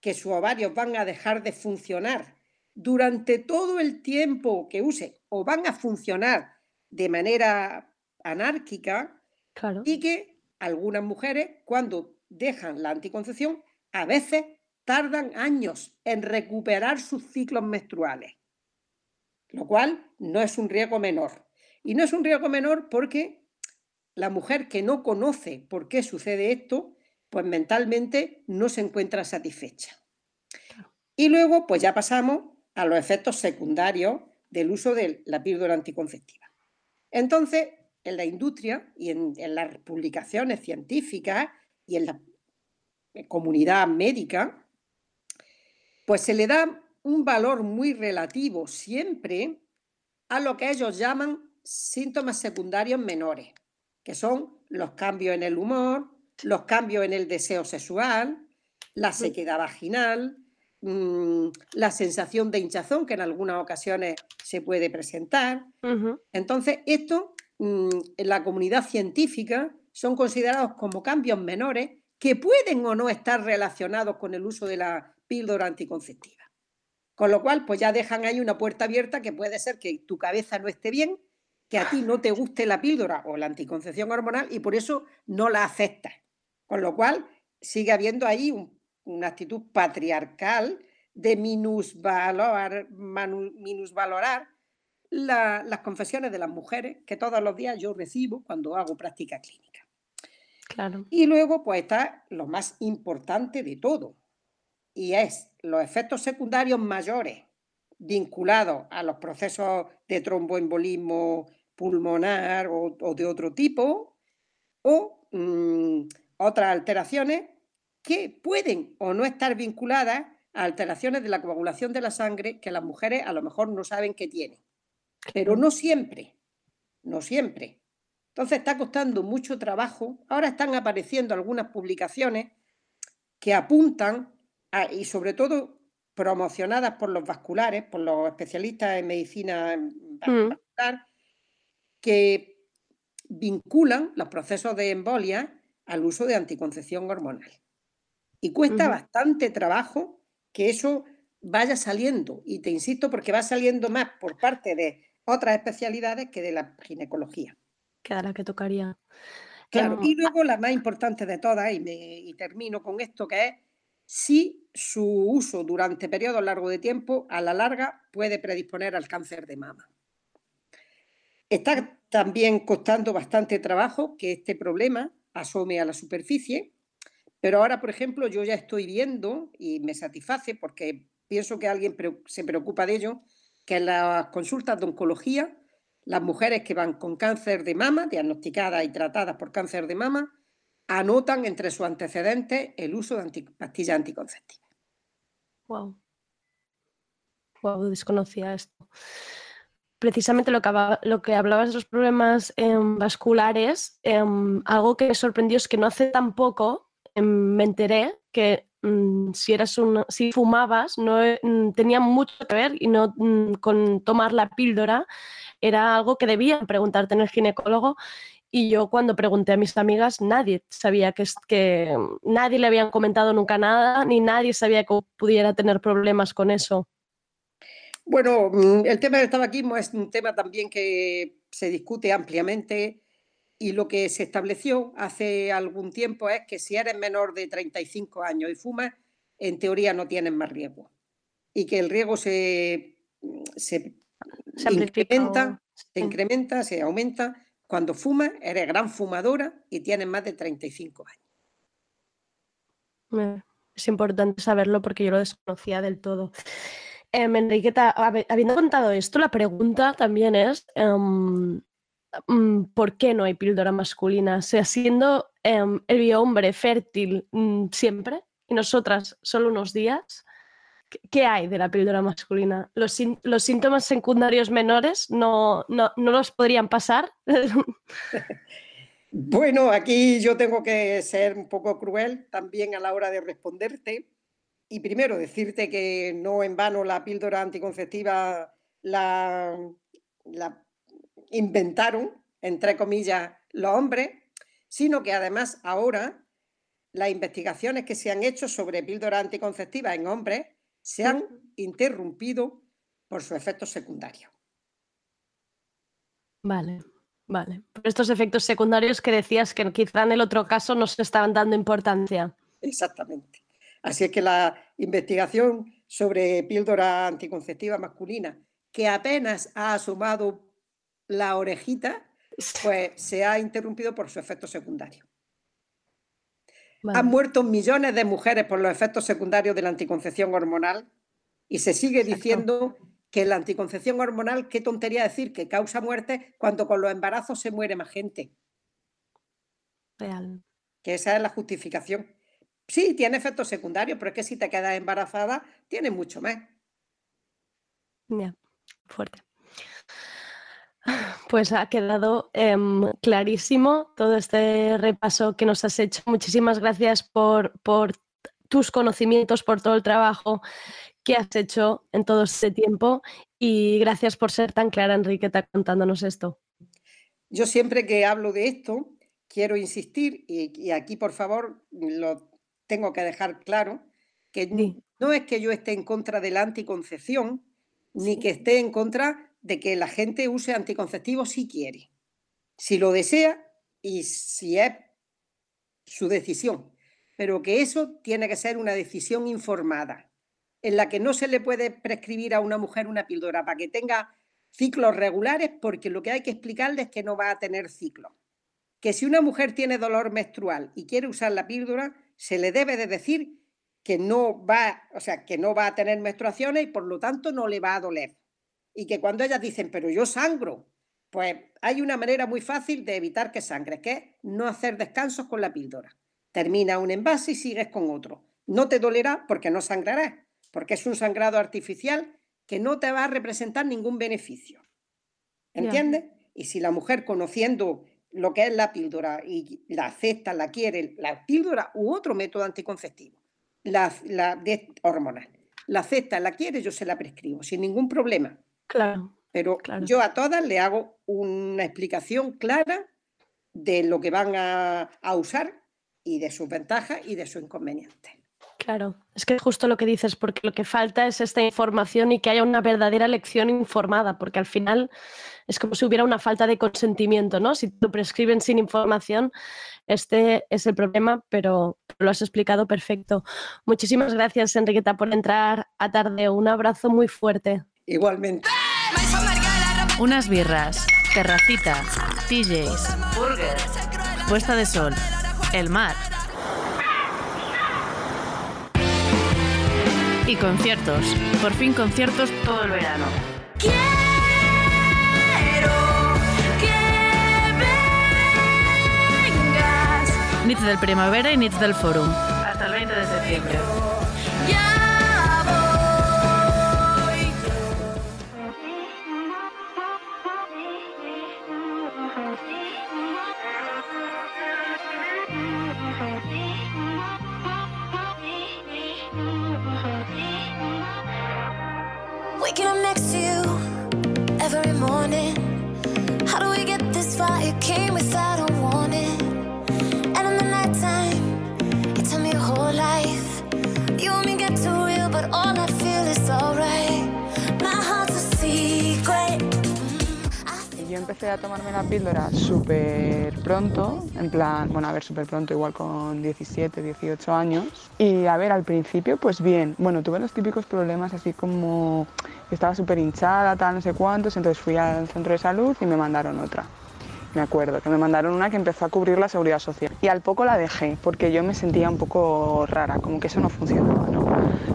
que sus ovarios van a dejar de funcionar durante todo el tiempo que use o van a funcionar de manera anárquica Claro. y que algunas mujeres cuando dejan la anticoncepción a veces tardan años en recuperar sus ciclos menstruales, lo cual no es un riesgo menor. Y no es un riesgo menor porque la mujer que no conoce por qué sucede esto, pues mentalmente no se encuentra satisfecha. Y luego, pues ya pasamos a los efectos secundarios del uso de la píldora anticonceptiva. Entonces, en la industria y en, en las publicaciones científicas y en la comunidad médica, pues se le da un valor muy relativo siempre a lo que ellos llaman síntomas secundarios menores, que son los cambios en el humor, los cambios en el deseo sexual, la sequedad vaginal, mm, la sensación de hinchazón que en algunas ocasiones se puede presentar. Entonces, esto mm, en la comunidad científica son considerados como cambios menores que pueden o no estar relacionados con el uso de la píldora anticonceptiva. Con lo cual, pues ya dejan ahí una puerta abierta que puede ser que tu cabeza no esté bien, que a ti no te guste la píldora o la anticoncepción hormonal y por eso no la aceptas. Con lo cual, sigue habiendo ahí un- una actitud patriarcal de minusvalorar, manu- minusvalorar la- las confesiones de las mujeres que todos los días yo recibo cuando hago práctica clínica. Claro. Y luego, pues está lo más importante de todo, y es los efectos secundarios mayores vinculados a los procesos de tromboembolismo pulmonar o, o de otro tipo, o mm, otras alteraciones que pueden o no estar vinculadas a alteraciones de la coagulación de la sangre que las mujeres a lo mejor no saben que tienen. Pero no siempre, no siempre. Entonces está costando mucho trabajo. Ahora están apareciendo algunas publicaciones que apuntan, a- y sobre todo promocionadas por los vasculares, por los especialistas en medicina Mm. vascular, que vinculan los procesos de embolia al uso de anticoncepción hormonal. Y cuesta bastante trabajo que eso vaya saliendo. Y te insisto porque va saliendo más por parte de otras especialidades que de la ginecología. Que a la que tocaría. Claro, Em, y luego la más importante de todas, y, me- y termino con esto, que es si su uso durante periodos largos de tiempo, a la larga, puede predisponer al cáncer de mama. Está también costando bastante trabajo que este problema asome a la superficie, pero ahora, por ejemplo, yo ya estoy viendo y me satisface porque pienso que alguien se preocupa de ello, que en las consultas de oncología, las mujeres que van con cáncer de mama, diagnosticadas y tratadas por cáncer de mama, anotan entre sus antecedentes el uso de pastillas anticonceptivas. Wow. Wow, desconocía esto. Precisamente lo que, hablabas de los problemas em, vasculares, em, algo que sorprendió es que no hace tan poco me enteré que mm, si eras una- si fumabas no eh, mm, tenía mucho que ver y no mm, con tomar la píldora era algo que debían preguntarte en el ginecólogo y yo cuando pregunté a mis amigas nadie sabía que, que nadie le habían comentado nunca nada ni nadie sabía que pudiera tener problemas con eso. Bueno, el tema del tabaquismo es un tema también que se discute ampliamente y lo que se estableció hace algún tiempo es que si eres menor de 35 años y fumas, en teoría no tienes más riesgo. Y que el riesgo se, se, Se incrementa, se incrementa, se aumenta cuando fumas, eres gran fumadora y tienes más de 35 años. Eh, Es importante saberlo porque yo lo desconocía del todo. Em, Enriqueta, habi- habiendo contado esto, la pregunta también es, em, ¿por qué no hay píldora masculina? O sea, siendo em, el biohombre fértil mm, siempre y nosotras solo unos días, ¿qué, hay de la píldora masculina? ¿Los, los síntomas secundarios menores no, no, no los podrían pasar? Bueno, aquí yo tengo que ser un poco cruel también a la hora de responderte. Y primero decirte que no en vano la píldora anticonceptiva la, la inventaron, entre comillas, los hombres, sino que además ahora las investigaciones que se han hecho sobre píldora anticonceptiva en hombres se han interrumpido por sus efectos secundarios. Vale, vale. Por estos efectos secundarios que decías que quizá en el otro caso no se estaban dando importancia. Exactamente. Así es que la investigación sobre píldora anticonceptiva masculina, que apenas ha asomado la orejita, pues se ha interrumpido por su efecto secundario. Vale. Han muerto millones de mujeres por los efectos secundarios de la anticoncepción hormonal y se sigue diciendo que la anticoncepción hormonal, qué tontería decir que causa muerte cuando con los embarazos se muere más gente, Real. que esa es la justificación. Sí, tiene efectos secundarios, pero es que si te quedas embarazada, tiene mucho más. Ya, fuerte. Pues ha quedado em, clarísimo todo este repaso que nos has hecho. Muchísimas gracias por, por tus conocimientos, por todo el trabajo que has hecho en todo este tiempo y gracias por ser tan clara, Enriqueta, contándonos esto. Yo siempre que hablo de esto, quiero insistir, y, y aquí por favor lo tengo que dejar claro, que no es que yo esté en contra de la anticoncepción, ni que esté en contra de que la gente use anticonceptivos si quiere, si lo desea y si es su decisión, pero que eso tiene que ser una decisión informada, en la que no se le puede prescribir a una mujer una píldora para que tenga ciclos regulares, porque lo que hay que explicarle es que no va a tener ciclos. Que si una mujer tiene dolor menstrual y quiere usar la píldora, se le debe de decir que no va, o sea, que no va a tener menstruaciones y por lo tanto no le va a doler. Y que cuando ellas dicen, pero yo sangro, pues hay una manera muy fácil de evitar que sangres, que es no hacer descansos con la píldora. Termina un envase y sigues con otro. No te dolerá porque no sangrarás, porque es un sangrado artificial que no te va a representar ningún beneficio. ¿Entiendes? Y si la mujer conociendo lo que es la píldora y la acepta, la quiere, la píldora u otro método anticonceptivo, la, la de hormonal, la acepta, la quiere, yo se la prescribo sin ningún problema. Claro. Pero Claro. yo a todas le hago una explicación clara de lo que van a, a usar y de sus ventajas y de sus inconvenientes. Claro, es que es justo lo que dices, porque lo que falta es esta información y que haya una verdadera elección informada, porque al final es como si hubiera una falta de consentimiento, ¿no? Si te prescriben sin información, este es el problema, pero lo has explicado perfecto. Muchísimas gracias, Enriqueta, por entrar a tarde. Un abrazo muy fuerte. Igualmente. Unas birras, terracita, TJs, burgers, puesta de sol, el mar. Y conciertos. Por fin conciertos todo el verano. Nits del Primavera y Nits del Forum. Hasta el 20 de septiembre. Waking next to you every morning. How do we get this? It came without empecé a tomarme la píldora súper pronto, en plan, bueno, a ver, súper pronto, igual con 17, 18 años. Y a ver, al principio, pues bien, bueno, tuve los típicos problemas así como estaba súper hinchada, tal, no sé cuántos, entonces fui al centro de salud y me mandaron otra. Me acuerdo que me mandaron una que empezó a cubrir la seguridad social. Y al poco la dejé, porque yo me sentía un poco rara, como que eso no funcionaba, ¿no?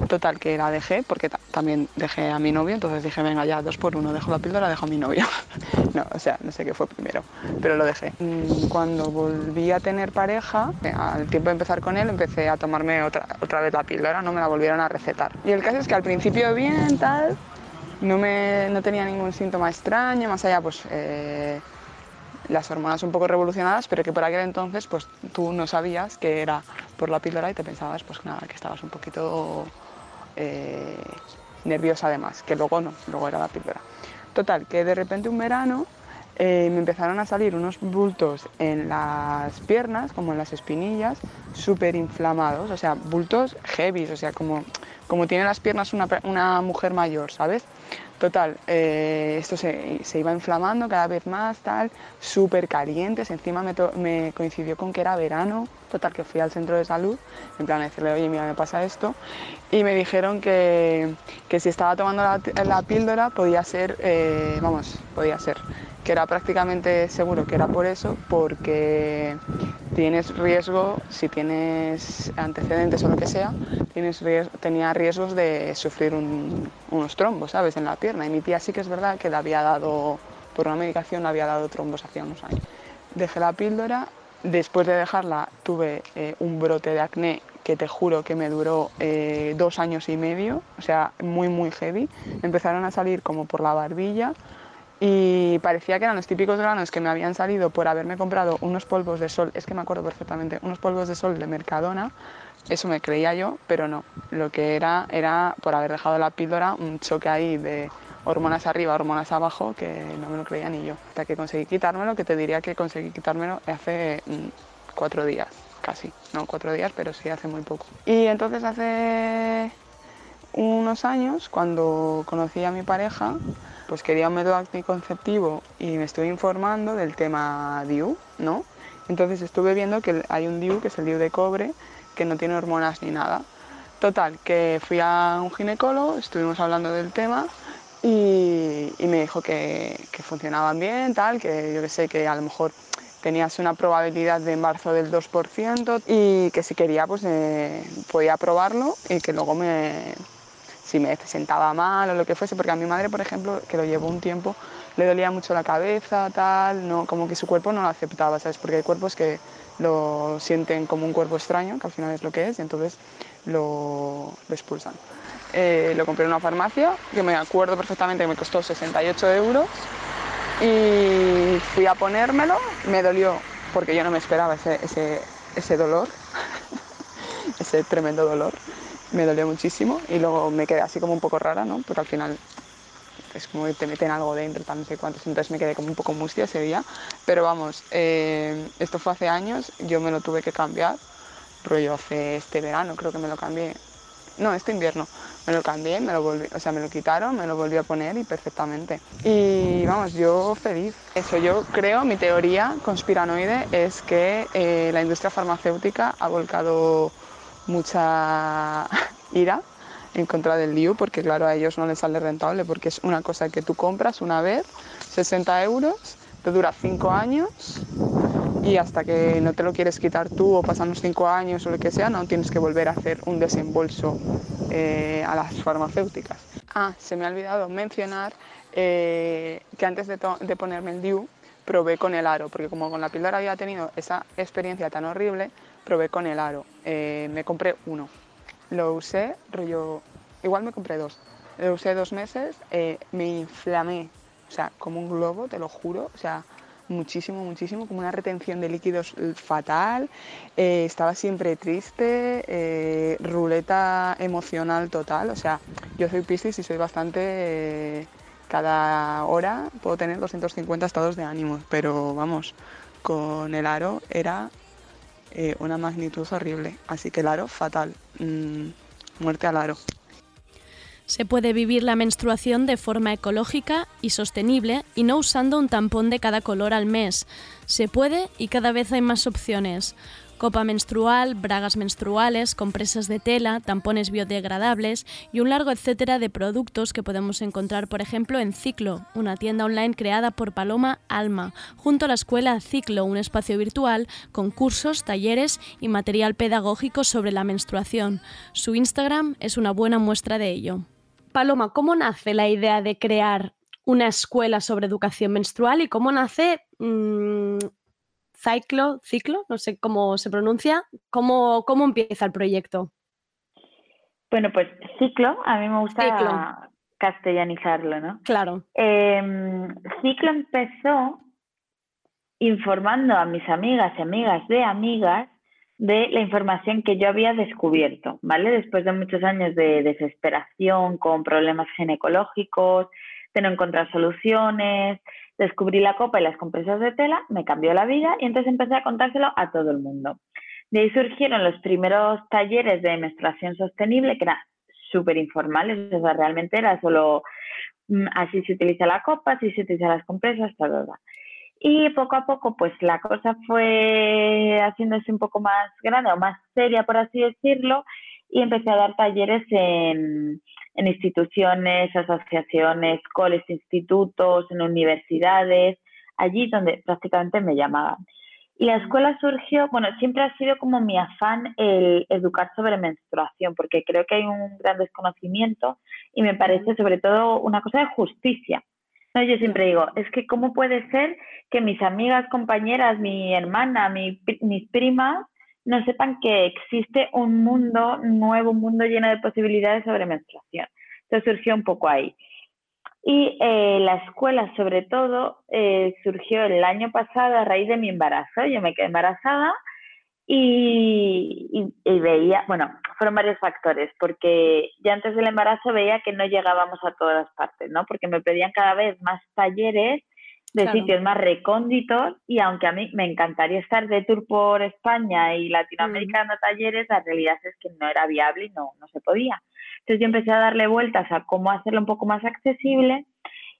Total, que la dejé, porque ta- también dejé a mi novio, entonces dije, venga, ya, dos por uno, dejo la píldora, dejo a mi novio. no, o sea, no sé qué fue primero, pero lo dejé. Mm, Cuando volví a tener pareja, eh, al tiempo de empezar con él, empecé a tomarme otra, otra vez la píldora, no me la volvieron a recetar. Y el caso es que al principio bien, tal, no, me, no tenía ningún síntoma extraño, más allá, pues... eh, las hormonas un poco revolucionadas, pero que por aquel entonces pues tú no sabías que era por la píldora y te pensabas pues nada, que estabas un poquito eh, nerviosa además, que luego no, luego era la píldora. Total, que de repente un verano eh, me empezaron a salir unos bultos en las piernas, como en las espinillas, súper inflamados, o sea, bultos heavy, o sea, como, como tiene las piernas una, una mujer mayor, ¿sabes? Total, eh, esto se, se iba inflamando cada vez más, tal, súper calientes. Encima me, me coincidió con que era verano. Total, que fui al centro de salud, en plan a decirle, oye, mira, me pasa esto. Y me dijeron que, que si estaba tomando la, la píldora podía ser, eh, vamos, podía ser, que era prácticamente seguro que era por eso, porque tienes riesgo, si tienes antecedentes o lo que sea, tienes tenía riesgos de sufrir un- unos trombos, ¿sabes?, en la pierna. Y mi tía sí que es verdad que le había dado, por una medicación, le había dado trombos hacía unos años. Dejé la píldora, después de dejarla tuve eh, un brote de acné que te juro que me duró eh, dos años y medio, o sea, muy, muy heavy. Empezaron a salir como por la barbilla y parecía que eran los típicos granos que me habían salido por haberme comprado unos polvos de sol, es que me acuerdo perfectamente, unos polvos de sol de Mercadona, eso me creía yo, pero no, lo que era era por haber dejado la píldora un choque ahí de hormonas arriba, hormonas abajo, que no me lo creía ni yo. Hasta que conseguí quitármelo, que te diría que conseguí quitármelo hace mm, cuatro días, casi, no cuatro días, pero sí hace muy poco. Y entonces hace unos años, cuando conocí a mi pareja, pues quería un método anticonceptivo y me estuve informando del tema DIU, ¿no? Entonces estuve viendo que hay un DIU, que es el DIU de cobre, que no tiene hormonas ni nada. Total, que fui a un ginecólogo, estuvimos hablando del tema y, me dijo que, que funcionaban bien, tal, que yo que sé, que a lo mejor tenías una probabilidad de embarazo del 2% y que si quería pues eh, podía probarlo y que luego me, si me sentaba mal o lo que fuese, porque a mi madre, por ejemplo, que lo llevó un tiempo, le dolía mucho la cabeza, tal, no, como que su cuerpo no lo aceptaba, ¿sabes? Porque hay cuerpos que lo sienten como un cuerpo extraño, que al final es lo que es, y entonces lo, expulsan. Eh, lo compré en una farmacia, que me acuerdo perfectamente que me costó 68 euros, y fui a ponérmelo, me dolió, porque yo no me esperaba ese, ese, ese dolor, ese tremendo dolor, me dolió muchísimo y luego me quedé así como un poco rara, ¿no? Porque al final es como que te meten algo dentro, tal, no sé cuántos, entonces me quedé como un poco mustia ese día, pero vamos, eh, esto fue hace años, yo me lo tuve que cambiar, rollo hace este verano creo que me lo cambié, no, este invierno, me lo cambié, me lo volví, o sea, me lo quitaron, me lo volví a poner y perfectamente. Y vamos, yo feliz. Eso yo creo, mi teoría conspiranoide es que eh, la industria farmacéutica ha volcado mucha ira en contra del DIU, porque claro, a ellos no les sale rentable, porque es una cosa que tú compras una vez, 60 euros, te dura 5 años y hasta que no te lo quieres quitar tú o pasan los 5 años o lo que sea, no tienes que volver a hacer un desembolso eh, a las farmacéuticas. Ah, se me ha olvidado mencionar eh, que antes de, ponerme el DIU probé con el aro, porque como con la píldora había tenido esa experiencia tan horrible, probé con el aro. Eh, me compré uno, lo usé, rollo, igual me compré dos. Lo usé dos meses, eh, me inflamé, o sea, como un globo, te lo juro, o sea, muchísimo, muchísimo, como una retención de líquidos fatal, eh, estaba siempre triste, ruleta emocional total, o sea, yo soy Piscis y soy bastante, cada hora puedo tener 250 estados de ánimo, pero vamos, con el aro era eh, una magnitud horrible, así que el aro fatal, Mm, muerte al aro. Se puede vivir la menstruación de forma ecológica y sostenible y no usando un tampón de cada color al mes. Se puede y cada vez hay más opciones. Copa menstrual, bragas menstruales, compresas de tela, tampones biodegradables y un largo etcétera de productos que podemos encontrar, por ejemplo, en Ciclo, una tienda online creada por Paloma Alma, junto a la escuela Ciclo, un espacio virtual con cursos, talleres y material pedagógico sobre la menstruación. Su Instagram es una buena muestra de ello. Paloma, ¿cómo nace la idea de crear una escuela sobre educación menstrual y cómo nace mmm, Ciclo, Ciclo, no sé cómo se pronuncia, ¿cómo, cómo empieza el proyecto? Bueno, pues Ciclo, a mí me gusta Ciclo. castellanizarlo, ¿no? Claro. Eh, Ciclo empezó informando a mis amigas y amigas de amigas de la información que yo había descubierto, ¿vale? Después de muchos años de desesperación con problemas ginecológicos, de no encontrar soluciones, descubrí la copa y las compresas de tela, me cambió la vida y entonces empecé a contárselo a todo el mundo. De ahí surgieron los primeros talleres de menstruación sostenible, que eran súper informales, o sea, realmente era solo mm, así se utiliza la copa, así se utilizan las compresas, todo. Y poco a poco, pues la cosa fue haciéndose un poco más grande o más seria, por así decirlo, y empecé a dar talleres en, en instituciones, asociaciones, coles, institutos, en universidades, allí donde prácticamente me llamaban. Y la escuela surgió, bueno, siempre ha sido como mi afán el educar sobre menstruación, porque creo que hay un gran desconocimiento y me parece sobre todo una cosa de justicia. No, yo siempre digo, es que cómo puede ser que mis amigas, compañeras, mi hermana, mi, mis primas no sepan que existe un mundo nuevo, un mundo lleno de posibilidades sobre menstruación. Entonces surgió un poco ahí. Y eh, la escuela, sobre todo, eh, surgió el año pasado a raíz de mi embarazo. Yo me quedé embarazada y, y, y, veía, bueno, fueron varios factores, porque ya antes del embarazo veía que no llegábamos a todas las partes, ¿no? Porque me pedían cada vez más talleres de Claro. sitios más recónditos y aunque a mí me encantaría estar de tour por España y Latinoamérica dando talleres, la realidad es que no era viable y no, no se podía. Entonces yo empecé a darle vueltas a cómo hacerlo un poco más accesible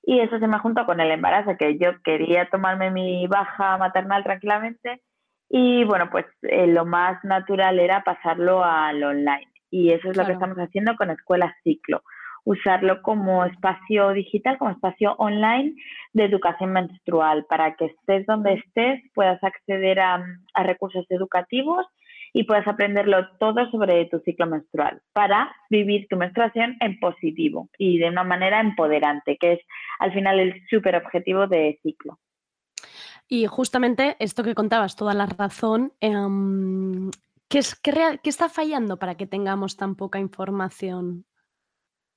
y eso se me juntó con el embarazo, que yo quería tomarme mi baja maternal tranquilamente y bueno, pues eh, lo más natural era pasarlo al online y eso es lo que estamos haciendo con Escuela Ciclo usarlo como espacio digital, como espacio online de educación menstrual, para que estés donde estés, puedas acceder a, a recursos educativos y puedas aprenderlo todo sobre tu ciclo menstrual, para vivir tu menstruación en positivo y de una manera empoderante, que es al final el súper objetivo de ciclo. Y justamente esto que contabas, toda la razón, em, ¿qué, es, qué, real- qué está fallando para que tengamos tan poca información?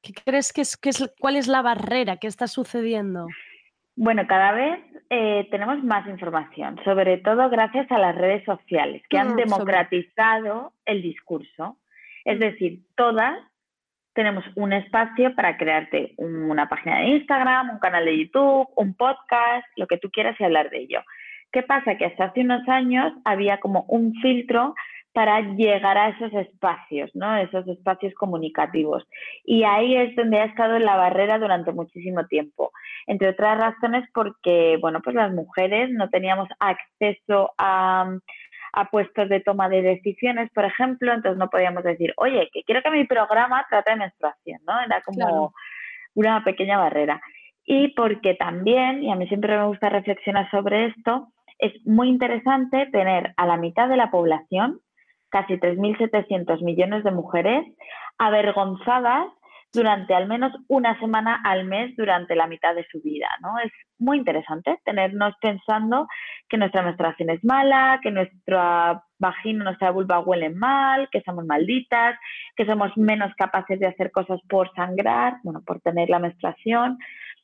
¿Qué crees que es, que es, cuál es la barrera? ¿Qué está sucediendo? Bueno, cada vez eh, tenemos más información, sobre todo gracias a las redes sociales, que han Mm, democratizado el discurso. Es decir, todas tenemos un espacio para crearte una página de Instagram, un canal de YouTube, un podcast, lo que tú quieras y hablar de ello. ¿Qué pasa? Que hasta hace unos años había como un filtro para llegar a esos espacios, ¿no? Esos espacios comunicativos. Y ahí es donde ha estado la barrera durante muchísimo tiempo. Entre otras razones porque, bueno, pues las mujeres no teníamos acceso a, a puestos de toma de decisiones, por ejemplo, entonces no podíamos decir, oye, que quiero que mi programa trate de menstruación, ¿no? Era como Claro. una pequeña barrera. Y porque también, y a mí siempre me gusta reflexionar sobre esto, es muy interesante tener a la mitad de la población, casi 3.700 millones de mujeres, avergonzadas durante al menos una semana al mes durante la mitad de su vida, ¿no? Es muy interesante tenernos pensando que nuestra menstruación es mala, que nuestra vagina, nuestra vulva huelen mal, que somos malditas, que somos menos capaces de hacer cosas por sangrar, bueno, por tener la menstruación.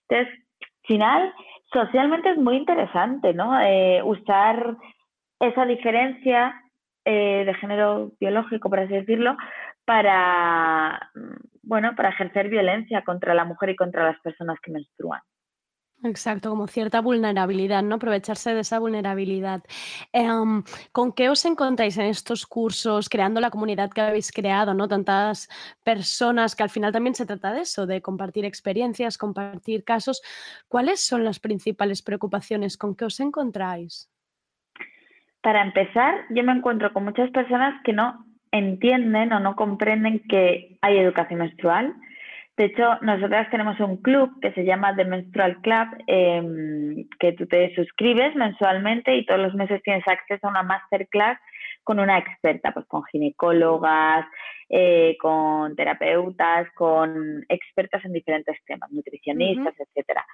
Entonces, al final, socialmente es muy interesante, ¿no? Eh, usar esa diferencia eh, de género biológico, por así decirlo, para, mm, bueno, para ejercer violencia contra la mujer y contra las personas que menstruan. Exacto, como cierta vulnerabilidad, ¿no? Aprovecharse de esa vulnerabilidad. Em, ¿con qué os encontráis en estos cursos, creando la comunidad que habéis creado, ¿no? Tantas personas que al final también se trata de eso, de compartir experiencias, compartir casos. ¿Cuáles son las principales preocupaciones? ¿Con qué os encontráis? Para empezar, yo me encuentro con muchas personas que no entienden o no comprenden que hay educación menstrual. De hecho, nosotras tenemos un club que se llama The Menstrual Club, em, que tú te suscribes mensualmente y todos los meses tienes acceso a una masterclass con una experta, pues con ginecólogas, eh, con terapeutas, con expertas en diferentes temas, nutricionistas, etcétera.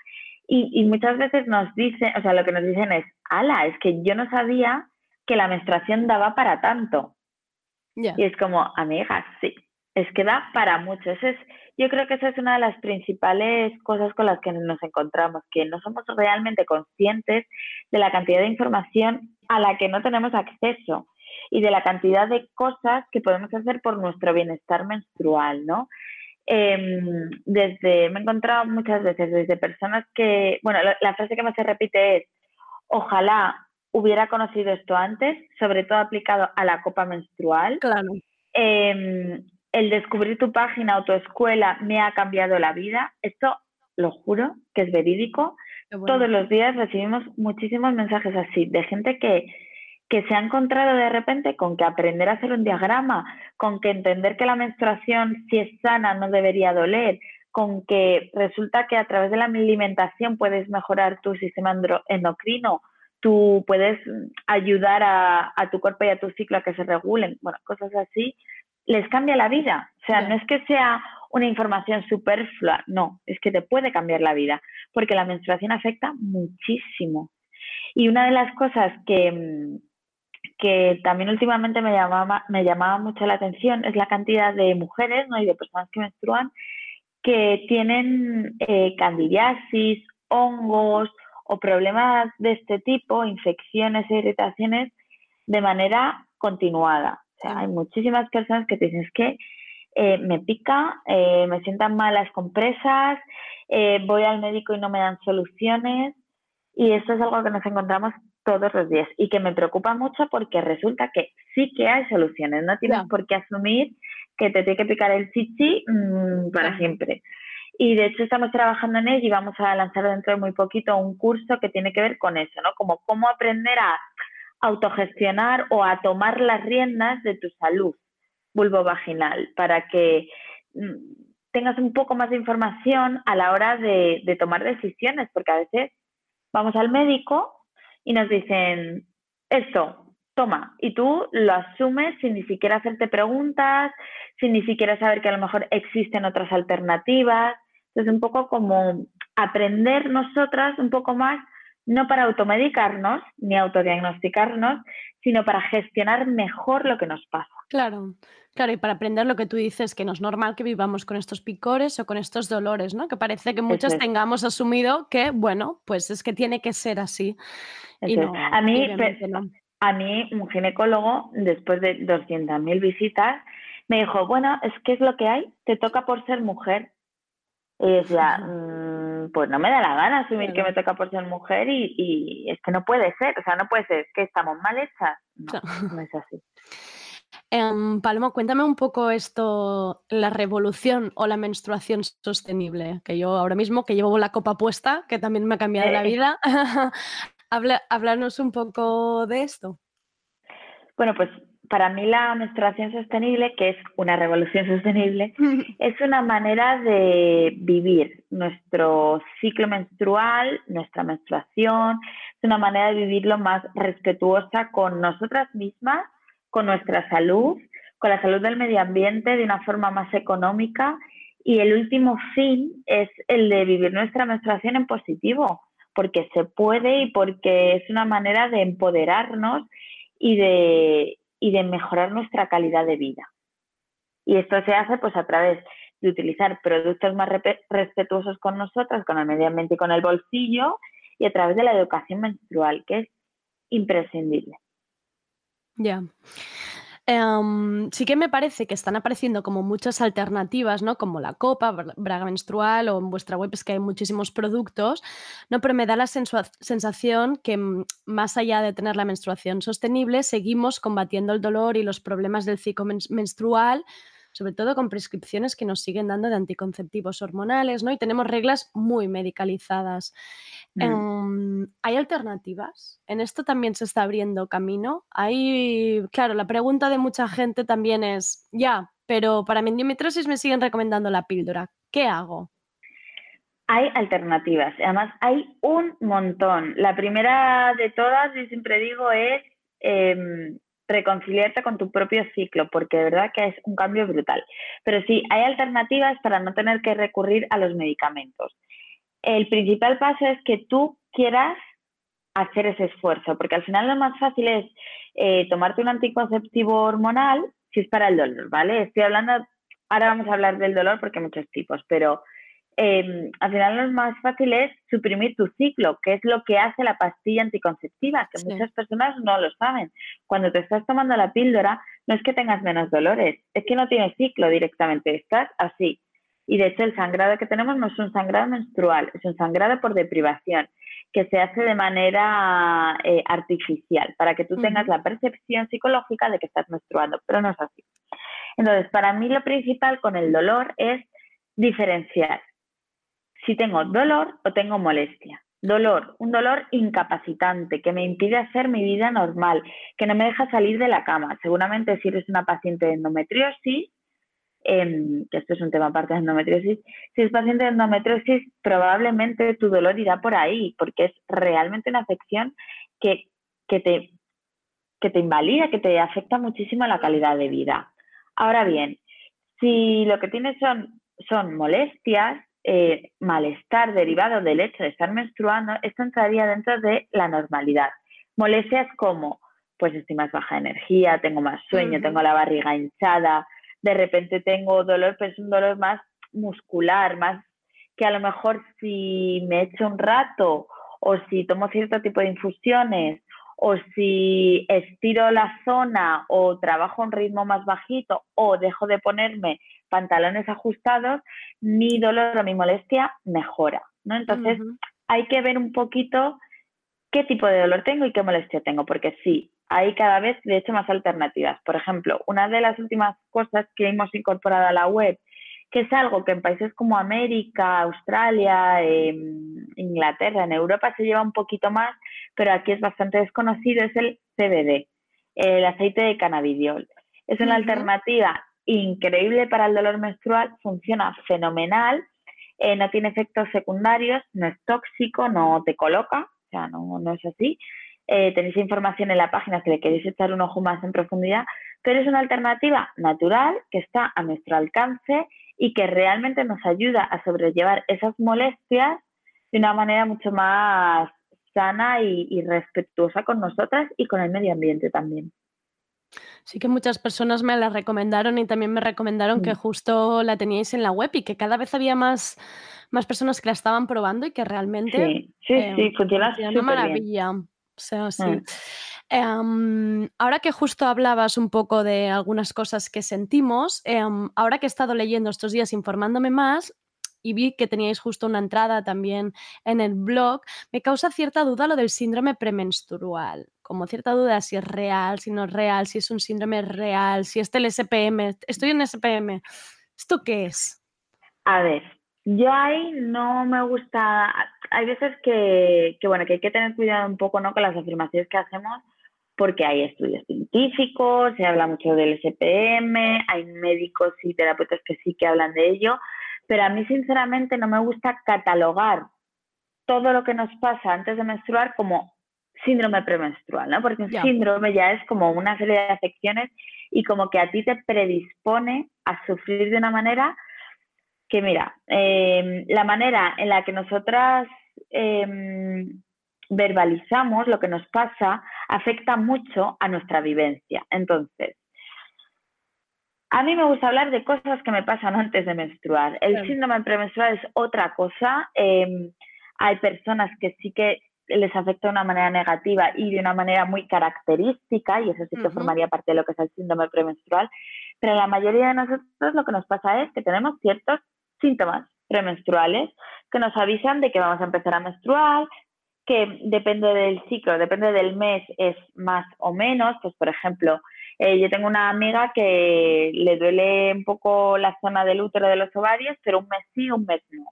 Y, y muchas veces nos dicen, o sea, lo que nos dicen es, ala, es que yo no sabía que la menstruación daba para tanto. Y es como, amigas, sí, es que da para mucho. Eso es, yo creo que esa es una de las principales cosas con las que nos encontramos, que no somos realmente conscientes de la cantidad de información a la que no tenemos acceso y de la cantidad de cosas que podemos hacer por nuestro bienestar menstrual, ¿no? Em, desde, me he encontrado muchas veces desde personas que, bueno, la, la frase que más se repite es, ojalá hubiera conocido esto antes, sobre todo aplicado a la copa menstrual. Claro. Eh, el descubrir tu página o tu escuela me ha cambiado la vida. Esto lo juro que es verídico. Bueno. Todos los días recibimos muchísimos mensajes así de gente que, que se ha encontrado de repente con que aprender a hacer un diagrama, con que entender que la menstruación, si es sana, no debería doler, con que resulta que a través de la alimentación puedes mejorar tu sistema endocrino, tú puedes ayudar a, a tu cuerpo y a tu ciclo a que se regulen, bueno, cosas así, les cambia la vida. O sea, no es que sea una información superflua, no, es que te puede cambiar la vida, porque la menstruación afecta muchísimo. Y una de las cosas que, que también últimamente me llamaba, me llamaba mucho la atención es la cantidad de mujeres ¿no? y de personas que menstruan que tienen eh, candidiasis, hongos o problemas de este tipo, infecciones e irritaciones de manera continuada. O sea, hay muchísimas personas que te dicen es que eh, me pica, eh, me sientan mal las compresas, eh, voy al médico y no me dan soluciones. Y esto es algo que nos encontramos todos los días y que me preocupa mucho porque resulta que sí que hay soluciones. No tienes por qué asumir que te tiene que picar el chichi mm, para siempre. Y de hecho estamos trabajando en ello y vamos a lanzar dentro de muy poquito un curso que tiene que ver con eso, ¿no? Como cómo aprender a autogestionar o a tomar las riendas de tu salud vulvovaginal para que mm, tengas un poco más de información a la hora de, de tomar decisiones, porque a veces vamos al médico y nos dicen esto, toma, y tú lo asumes sin ni siquiera hacerte preguntas, sin ni siquiera saber que a lo mejor existen otras alternativas. Entonces, un poco como aprender nosotras un poco más, no para automedicarnos ni autodiagnosticarnos, sino para gestionar mejor lo que nos pasa. Claro, claro, y para aprender lo que tú dices, que no es normal que vivamos con estos picores o con estos dolores, ¿no? Que parece que muchas es. tengamos asumido que, bueno, pues es que tiene que ser así. Y no, a, mí, no. a mí, un ginecólogo, después de 200.000 visitas, me dijo, bueno, es que es lo que hay, te toca por ser mujer. Y decía, "Mm, pues no me da la gana asumir que me toca por ser mujer y, y es que no puede ser, o sea, no puede ser, es que estamos mal hechas. No, no es así. Paloma, cuéntame un poco esto, la revolución o la menstruación sostenible, que yo ahora mismo que llevo la copa puesta, que también me ha cambiado la vida. Habla, háblanos un poco de esto. Bueno, pues para mí la menstruación sostenible, que es una revolución sostenible, es una manera de vivir nuestro ciclo menstrual, nuestra menstruación, es una manera de vivirlo más respetuosa con nosotras mismas, con nuestra salud, con la salud del medio ambiente de una forma más económica. Y el último fin es el de vivir nuestra menstruación en positivo, porque se puede y porque es una manera de empoderarnos y de, y de mejorar nuestra calidad de vida. Y esto se hace pues a través de utilizar productos más respetuosos con nosotras, con el medio ambiente y con el bolsillo, y a través de la educación menstrual, que es imprescindible. Ya. Em, sí que me parece que están apareciendo como muchas alternativas, ¿no? Como la copa, bra- braga menstrual o en vuestra web es que hay muchísimos productos, ¿no? Pero me da la sensación que mm, más allá de tener la menstruación sostenible, seguimos combatiendo el dolor y los problemas del ciclo mens- menstrual, sobre todo con prescripciones que nos siguen dando de anticonceptivos hormonales, ¿no? Y tenemos reglas muy medicalizadas. Mm. Em, ¿Hay alternativas? En esto también se está abriendo camino. Hay, claro, la pregunta de mucha gente también es, ya, pero para mi endometriosis me siguen recomendando la píldora. ¿Qué hago? Hay alternativas, además hay un montón. La primera de todas, yo siempre digo, es em, reconciliarte con tu propio ciclo, porque de verdad que es un cambio brutal. Pero sí, hay alternativas para no tener que recurrir a los medicamentos. El principal paso es que tú quieras hacer ese esfuerzo, porque al final lo más fácil es eh, tomarte un anticonceptivo hormonal si es para el dolor, ¿vale? Estoy hablando, ahora vamos a hablar del dolor porque hay muchos tipos, pero eh, al final lo más fácil es suprimir tu ciclo, que es lo que hace la pastilla anticonceptiva, que Sí. muchas personas no lo saben. Cuando te estás tomando la píldora, no es que tengas menos dolores, es que no tienes ciclo directamente, estás así. Y de hecho el sangrado que tenemos no es un sangrado menstrual, es un sangrado por deprivación, que se hace de manera eh, artificial, para que tú tengas la percepción psicológica de que estás menstruando, pero no es así. Entonces, para mí lo principal con el dolor es diferenciar si tengo dolor o tengo molestia. Dolor, un dolor incapacitante que me impide hacer mi vida normal, que no me deja salir de la cama. Seguramente si eres una paciente de endometriosis, em, que esto es un tema aparte de endometriosis, si es paciente de endometriosis, probablemente tu dolor irá por ahí, porque es realmente una afección que, que, te, que te invalida, que te afecta muchísimo la calidad de vida. Ahora bien, si lo que tienes son, son molestias, eh, malestar derivado del hecho de estar menstruando, esto entraría dentro de la normalidad. Molestias como, pues estoy más baja de energía, tengo más sueño, tengo la barriga hinchada, de repente tengo dolor, pero es un dolor más muscular, más que a lo mejor si me echo un rato o si tomo cierto tipo de infusiones o si estiro la zona o trabajo a un ritmo más bajito o dejo de ponerme pantalones ajustados, mi dolor o mi molestia mejora, ¿no? Entonces hay que ver un poquito qué tipo de dolor tengo y qué molestia tengo, porque sí, hay cada vez, de hecho, más alternativas. Por ejemplo, una de las últimas cosas que hemos incorporado a la web, que es algo que en países como América, Australia, em, Inglaterra, en Europa se lleva un poquito más, pero aquí es bastante desconocido, es el CBD, el aceite de cannabidiol. Es una alternativa increíble para el dolor menstrual, funciona fenomenal, eh, no tiene efectos secundarios, no es tóxico, no te coloca, o sea, no, no es así. Eh, tenéis información en la página si le queréis echar un ojo más en profundidad, pero es una alternativa natural que está a nuestro alcance y que realmente nos ayuda a sobrellevar esas molestias de una manera mucho más sana y, y respetuosa con nosotras y con el medio ambiente también. Sí que muchas personas me la recomendaron y también me recomendaron que Mm. justo la teníais en la web y que cada vez había más, más personas que la estaban probando y que realmente Sí, sí, eh, sí, funciona funciona bien. maravilla. O sea, sí. Mm. Em, ahora que justo hablabas un poco de algunas cosas que sentimos, em, ahora que he estado leyendo estos días, informándome más y vi que teníais justo una entrada también en el blog, me causa cierta duda lo del síndrome premenstrual, como cierta duda si es real, si no es real, si es un síndrome real, si es el SPM. Estoy en SPM. ¿Esto qué es? A ver, yo ahí no me gusta, hay veces que, que, bueno, que hay que tener cuidado un poco, ¿no? con las afirmaciones que hacemos, porque hay estudios científicos, se habla mucho del SPM, hay médicos y terapeutas que sí que hablan de ello, pero a mí sinceramente no me gusta catalogar todo lo que nos pasa antes de menstruar como síndrome premenstrual, ¿no? Porque un síndrome ya es como una serie de afecciones y como que a ti te predispone a sufrir de una manera que, mira, eh, la manera en la que nosotras eh, verbalizamos lo que nos pasa afecta mucho a nuestra vivencia. Entonces, a mí me gusta hablar de cosas que me pasan antes de menstruar. El síndrome premenstrual es otra cosa. eh, hay personas que sí que les afecta de una manera negativa y de una manera muy característica, y eso sí que formaría parte de lo que es el síndrome premenstrual, pero la mayoría de nosotros lo que nos pasa es que tenemos ciertos síntomas premenstruales que nos avisan de que vamos a empezar a menstruar, que depende del ciclo, depende del mes, es más o menos. Pues, por ejemplo, eh, yo tengo una amiga que le duele un poco la zona del útero de los ovarios, pero un mes sí, un mes no.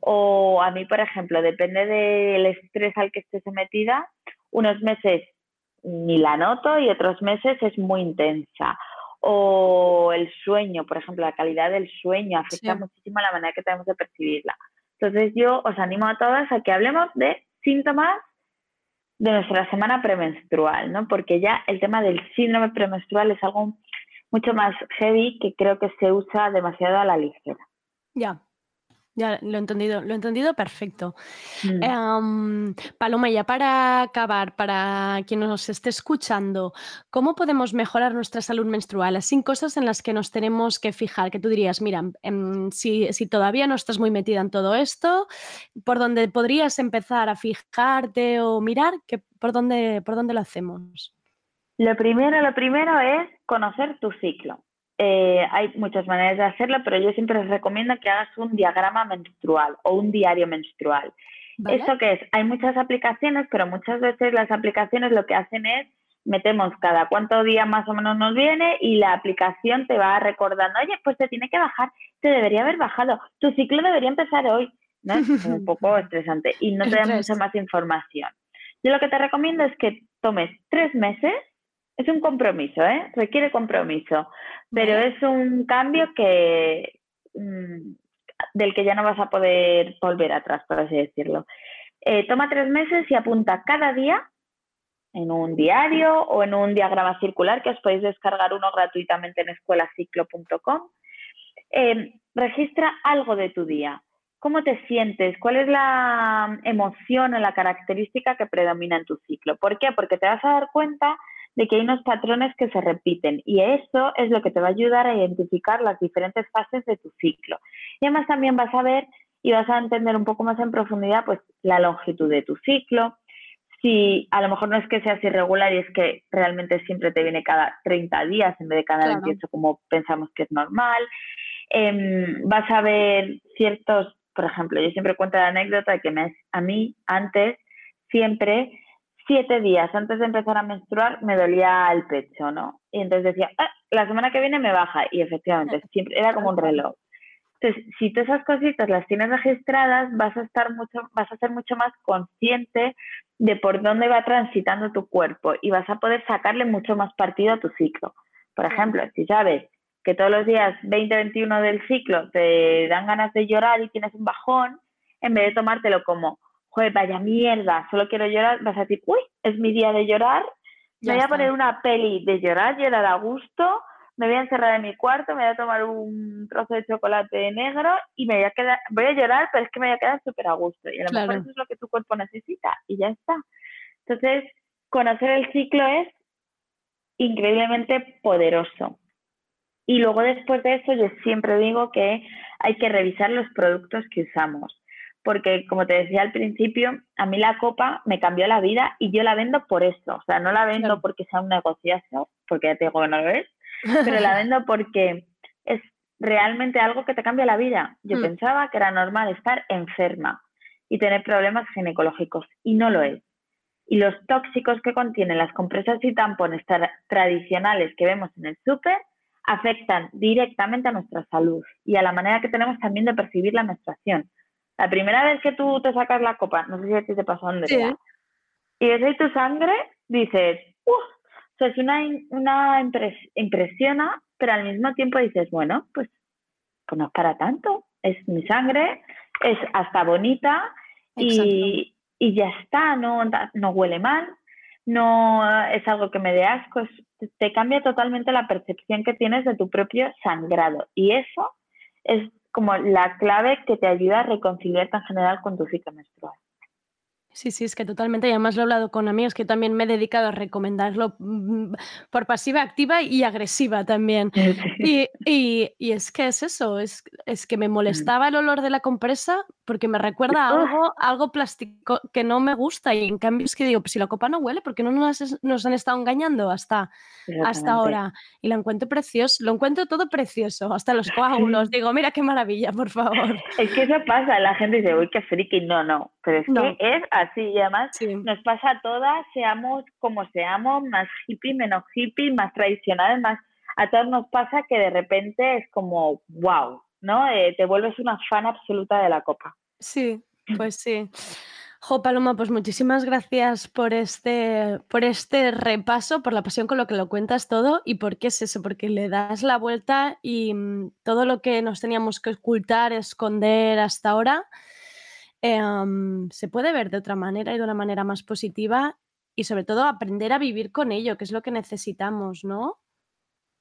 O a mí, por ejemplo, depende del estrés al que esté sometida, unos meses ni la noto y otros meses es muy intensa. O el sueño, por ejemplo, la calidad del sueño afecta Sí. muchísimo la manera que tenemos de percibirla. Entonces yo os animo a todas a que hablemos de síntomas de nuestra semana premenstrual, ¿no? Porque ya el tema del síndrome premenstrual es algo mucho más heavy que creo que se usa demasiado a la ligera. Ya, ya lo he entendido, lo he entendido perfecto. Mm. Em, Paloma, ya para acabar, para quien nos esté escuchando, ¿cómo podemos mejorar nuestra salud menstrual? Así cosas en las que nos tenemos que fijar, que tú dirías, mira, em, si, si todavía no estás muy metida en todo esto, ¿por dónde podrías empezar a fijarte o mirar? Que, ¿por, dónde, ¿Por dónde lo hacemos? Lo primero, lo primero es conocer tu ciclo. Eh, hay muchas maneras de hacerlo, pero yo siempre os recomiendo que hagas un diagrama menstrual o un diario menstrual. ¿Vale? ¿Esto qué es? Hay muchas aplicaciones, pero muchas veces las aplicaciones lo que hacen es metemos cada cuánto día más o menos nos viene y la aplicación te va recordando, oye, pues te tiene que bajar, te debería haber bajado, tu ciclo debería empezar hoy. ¿no? Es un poco estresante y no te da mucha más información. Yo lo que te recomiendo es que tomes tres meses, es un compromiso, ¿eh? requiere compromiso, pero es un cambio que mm, del que ya no vas a poder volver atrás, por así decirlo. Eh, toma tres meses y apunta cada día en un diario o en un diagrama circular que os podéis descargar uno gratuitamente en escuelaciclo.com. Eh, registra algo de tu día. ¿Cómo te sientes? ¿Cuál es la emoción o la característica que predomina en tu ciclo? ¿Por qué? Porque te vas a dar cuenta de que hay unos patrones que se repiten y eso es lo que te va a ayudar a identificar las diferentes fases de tu ciclo. Y además también vas a ver y vas a entender un poco más en profundidad pues la longitud de tu ciclo, si a lo mejor no es que seas irregular y es que realmente siempre te viene cada 30 días en vez de cada Claro. 28 como pensamos que es normal. Em, vas a ver ciertos, por ejemplo, yo siempre cuento la anécdota de que me, a mí antes siempre siete días antes de empezar a menstruar me dolía el pecho, ¿no? Y entonces decía, "Ah, la semana que viene me baja y efectivamente siempre era como un reloj. Entonces, si tú esas cositas las tienes registradas, vas a estar mucho, vas a ser mucho más consciente de por dónde va transitando tu cuerpo y vas a poder sacarle mucho más partido a tu ciclo. Por ejemplo, si sabes que todos los días 20-21 del ciclo te dan ganas de llorar y tienes un bajón, en vez de tomártelo como, joder, vaya mierda, solo quiero llorar, vas a decir, uy, es mi día de llorar, Ya me voy a poner una peli de llorar, llorar a gusto, me voy a encerrar en mi cuarto, me voy a tomar un trozo de chocolate negro y me voy a quedar, voy a llorar, pero es que me voy a quedar súper a gusto. Y a lo mejor eso es lo que tu cuerpo necesita y ya está. Entonces, conocer el ciclo es increíblemente poderoso. Y luego después de eso, yo siempre digo que hay que revisar los productos que usamos. Porque, como te decía al principio, a mí la copa me cambió la vida y yo la vendo por eso. O sea, no la vendo Claro. porque sea un negociazo, porque ya te digo que no lo es, pero la vendo porque es realmente algo que te cambia la vida. Yo Mm. pensaba que era normal estar enferma y tener problemas ginecológicos y no lo es. Y los tóxicos que contienen las compresas y tampones tra- tradicionales que vemos en el súper afectan directamente a nuestra salud y a la manera que tenemos también de percibir la menstruación. La primera vez que tú te sacas la copa, no sé si a ti te pasó, Andrea, Sí. y ves ahí tu sangre, dices, ¡Uf! O sea, es una, una impres- impresiona, pero al mismo tiempo dices, bueno, pues, pues no es para tanto. Es mi sangre, es hasta bonita y, y ya está, no, no huele mal, no es algo que me dé asco, es- te cambia totalmente la percepción que tienes de tu propio sangrado. Y eso es como la clave que te ayuda a reconciliarte en general con tu ciclo menstrual. Sí, sí, es que totalmente. Y además lo he hablado con amigos que también me he dedicado a recomendarlo mm, por pasiva, activa y agresiva también. Y, y- y es que es eso, es, es que me molestaba el olor de la compresa porque me recuerda a algo, algo plástico que no me gusta. Y en cambio es que digo, pues si la copa no huele, porque no nos, nos han estado engañando hasta, hasta ahora? Y la encuentro precioso, lo encuentro todo precioso, hasta los coágulos. Digo, mira qué maravilla, por favor. Es que eso pasa, la gente dice, uy, qué friki, no, no, pero es No. que es así y además nos pasa a todas, seamos como seamos, más hippie, menos hippie, más tradicionales, más, a todos nos pasa que de repente es como, wow, ¿no? Eh, te vuelves una fan absoluta de la copa. Sí, pues sí. Jo, Paloma, pues muchísimas gracias por este, por este repaso, por la pasión con lo que lo cuentas todo y por qué es eso, porque le das la vuelta y mm, todo lo que nos teníamos que ocultar, esconder hasta ahora, eh, am, se puede ver de otra manera y de una manera más positiva y sobre todo aprender a vivir con ello, que es lo que necesitamos, ¿no?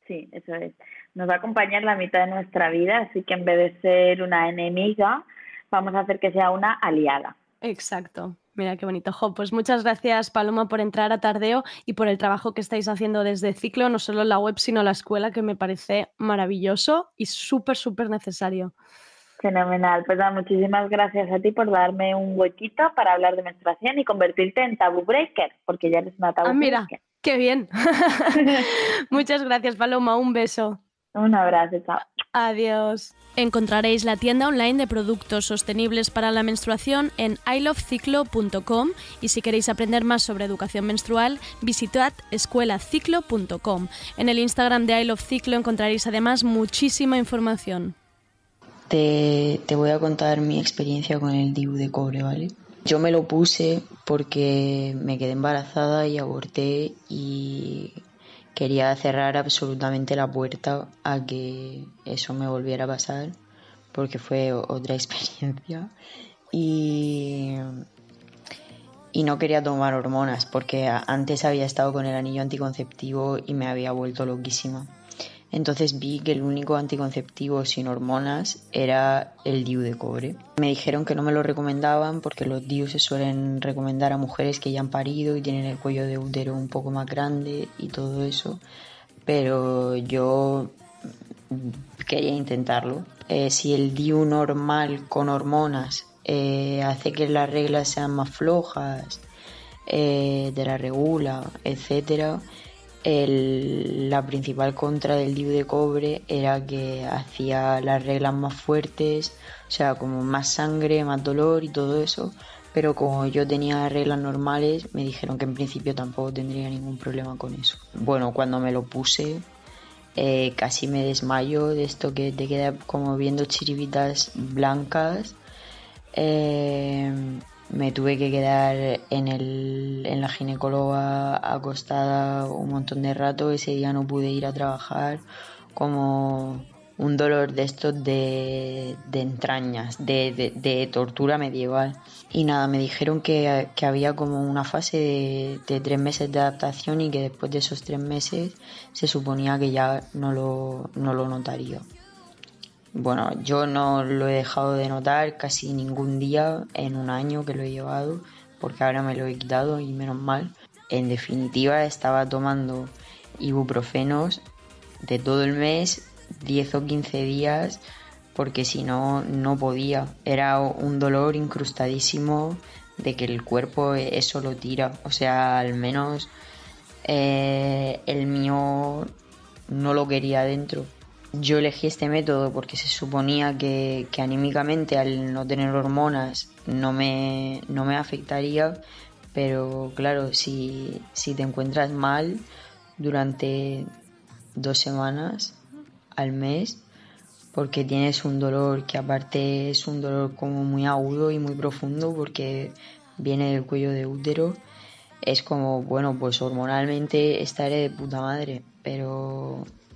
Sí, eso es. Nos va a acompañar la mitad de nuestra vida, así que en vez de ser una enemiga, vamos a hacer que sea una aliada. Exacto. Mira qué bonito. Jo, pues muchas gracias, Paloma, por entrar a Tardeo y por el trabajo que estáis haciendo desde Ciclo, no solo la web, sino la escuela, que me parece maravilloso y súper, súper necesario. Fenomenal. Pues muchísimas gracias a ti por darme un huequito para hablar de menstruación y convertirte en tabú breaker, porque ya eres una tabú Ah, mira, breaker. qué bien. muchas gracias, Paloma. Un beso. Un abrazo, chao. Adiós. Encontraréis la tienda online de productos sostenibles para la menstruación en iloveciclo.com y si queréis aprender más sobre educación menstrual, visitad escuelaciclo.com. En el Instagram de iloveciclo encontraréis además muchísima información. Te, te voy a contar mi experiencia con el DIU de cobre, ¿vale? Yo me lo puse porque me quedé embarazada y aborté y quería cerrar absolutamente la puerta a que eso me volviera a pasar porque fue otra experiencia y, y no quería tomar hormonas porque antes había estado con el anillo anticonceptivo y me había vuelto loquísima. Entonces vi que el único anticonceptivo sin hormonas era el DIU de cobre. Me dijeron que no me lo recomendaban porque los DIU se suelen recomendar a mujeres que ya han parido y tienen el cuello de útero un poco más grande y todo eso. Pero yo quería intentarlo. Eh, si el DIU normal con hormonas eh, hace que las reglas sean más flojas, eh, te la regula, etcétera, la principal contra del DIU de cobre era que hacía las reglas más fuertes, o sea, como más sangre, más dolor y todo eso. Pero como yo tenía reglas normales, me dijeron que en principio tampoco tendría ningún problema con eso. Bueno, cuando me lo puse, eh, casi me desmayo de esto que te queda como viendo chiribitas blancas. Eh, me tuve que quedar en, el, en la ginecóloga acostada un montón de rato. Ese día no pude ir a trabajar como un dolor de estos de, entrañas, de, de- de tortura medieval. Y nada, me dijeron que, que había como una fase de, de tres meses de adaptación y que después de esos tres meses se suponía que ya no lo, no lo notaría. Bueno, yo no lo he dejado de notar casi ningún día en un año que lo he llevado, porque ahora me lo he quitado y menos mal. En definitiva, estaba tomando ibuprofenos de todo el mes, 10 o 15 días, porque si no, no podía. Era un dolor incrustadísimo de que el cuerpo eso lo tira. O sea, al menos eh, el mío no lo quería dentro. Yo elegí este método porque se suponía que, que anímicamente al no tener hormonas no me, no me afectaría, pero claro, si, si te encuentras mal durante dos semanas al mes, porque tienes un dolor que aparte es un dolor como muy agudo y muy profundo porque viene del cuello de útero, es como, bueno, pues hormonalmente estaré de puta madre, pero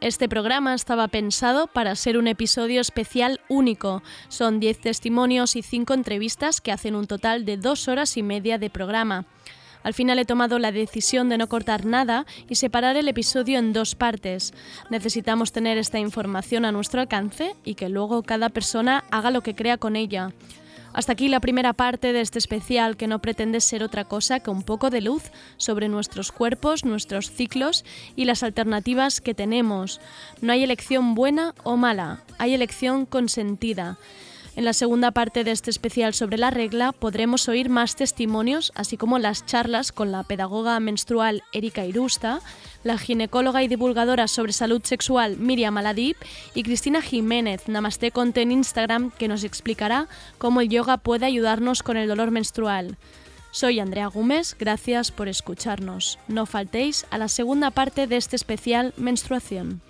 Este programa estaba pensado para ser un episodio especial único. Son 10 testimonios y 5 entrevistas que hacen un total de 2 horas y media de programa. Al final he tomado la decisión de no cortar nada y separar el episodio en dos partes. Necesitamos tener esta información a nuestro alcance y que luego cada persona haga lo que crea con ella. Hasta aquí la primera parte de este especial que no pretende ser otra cosa que un poco de luz sobre nuestros cuerpos, nuestros ciclos y las alternativas que tenemos. No hay elección buena o mala, hay elección consentida. En la segunda parte de este especial sobre la regla podremos oír más testimonios, así como las charlas con la pedagoga menstrual Erika Irusta, la ginecóloga y divulgadora sobre salud sexual Miriam Aladip y Cristina Jiménez, Namaste Conte en Instagram, que nos explicará cómo el yoga puede ayudarnos con el dolor menstrual. Soy Andrea Gómez, gracias por escucharnos. No faltéis a la segunda parte de este especial Menstruación.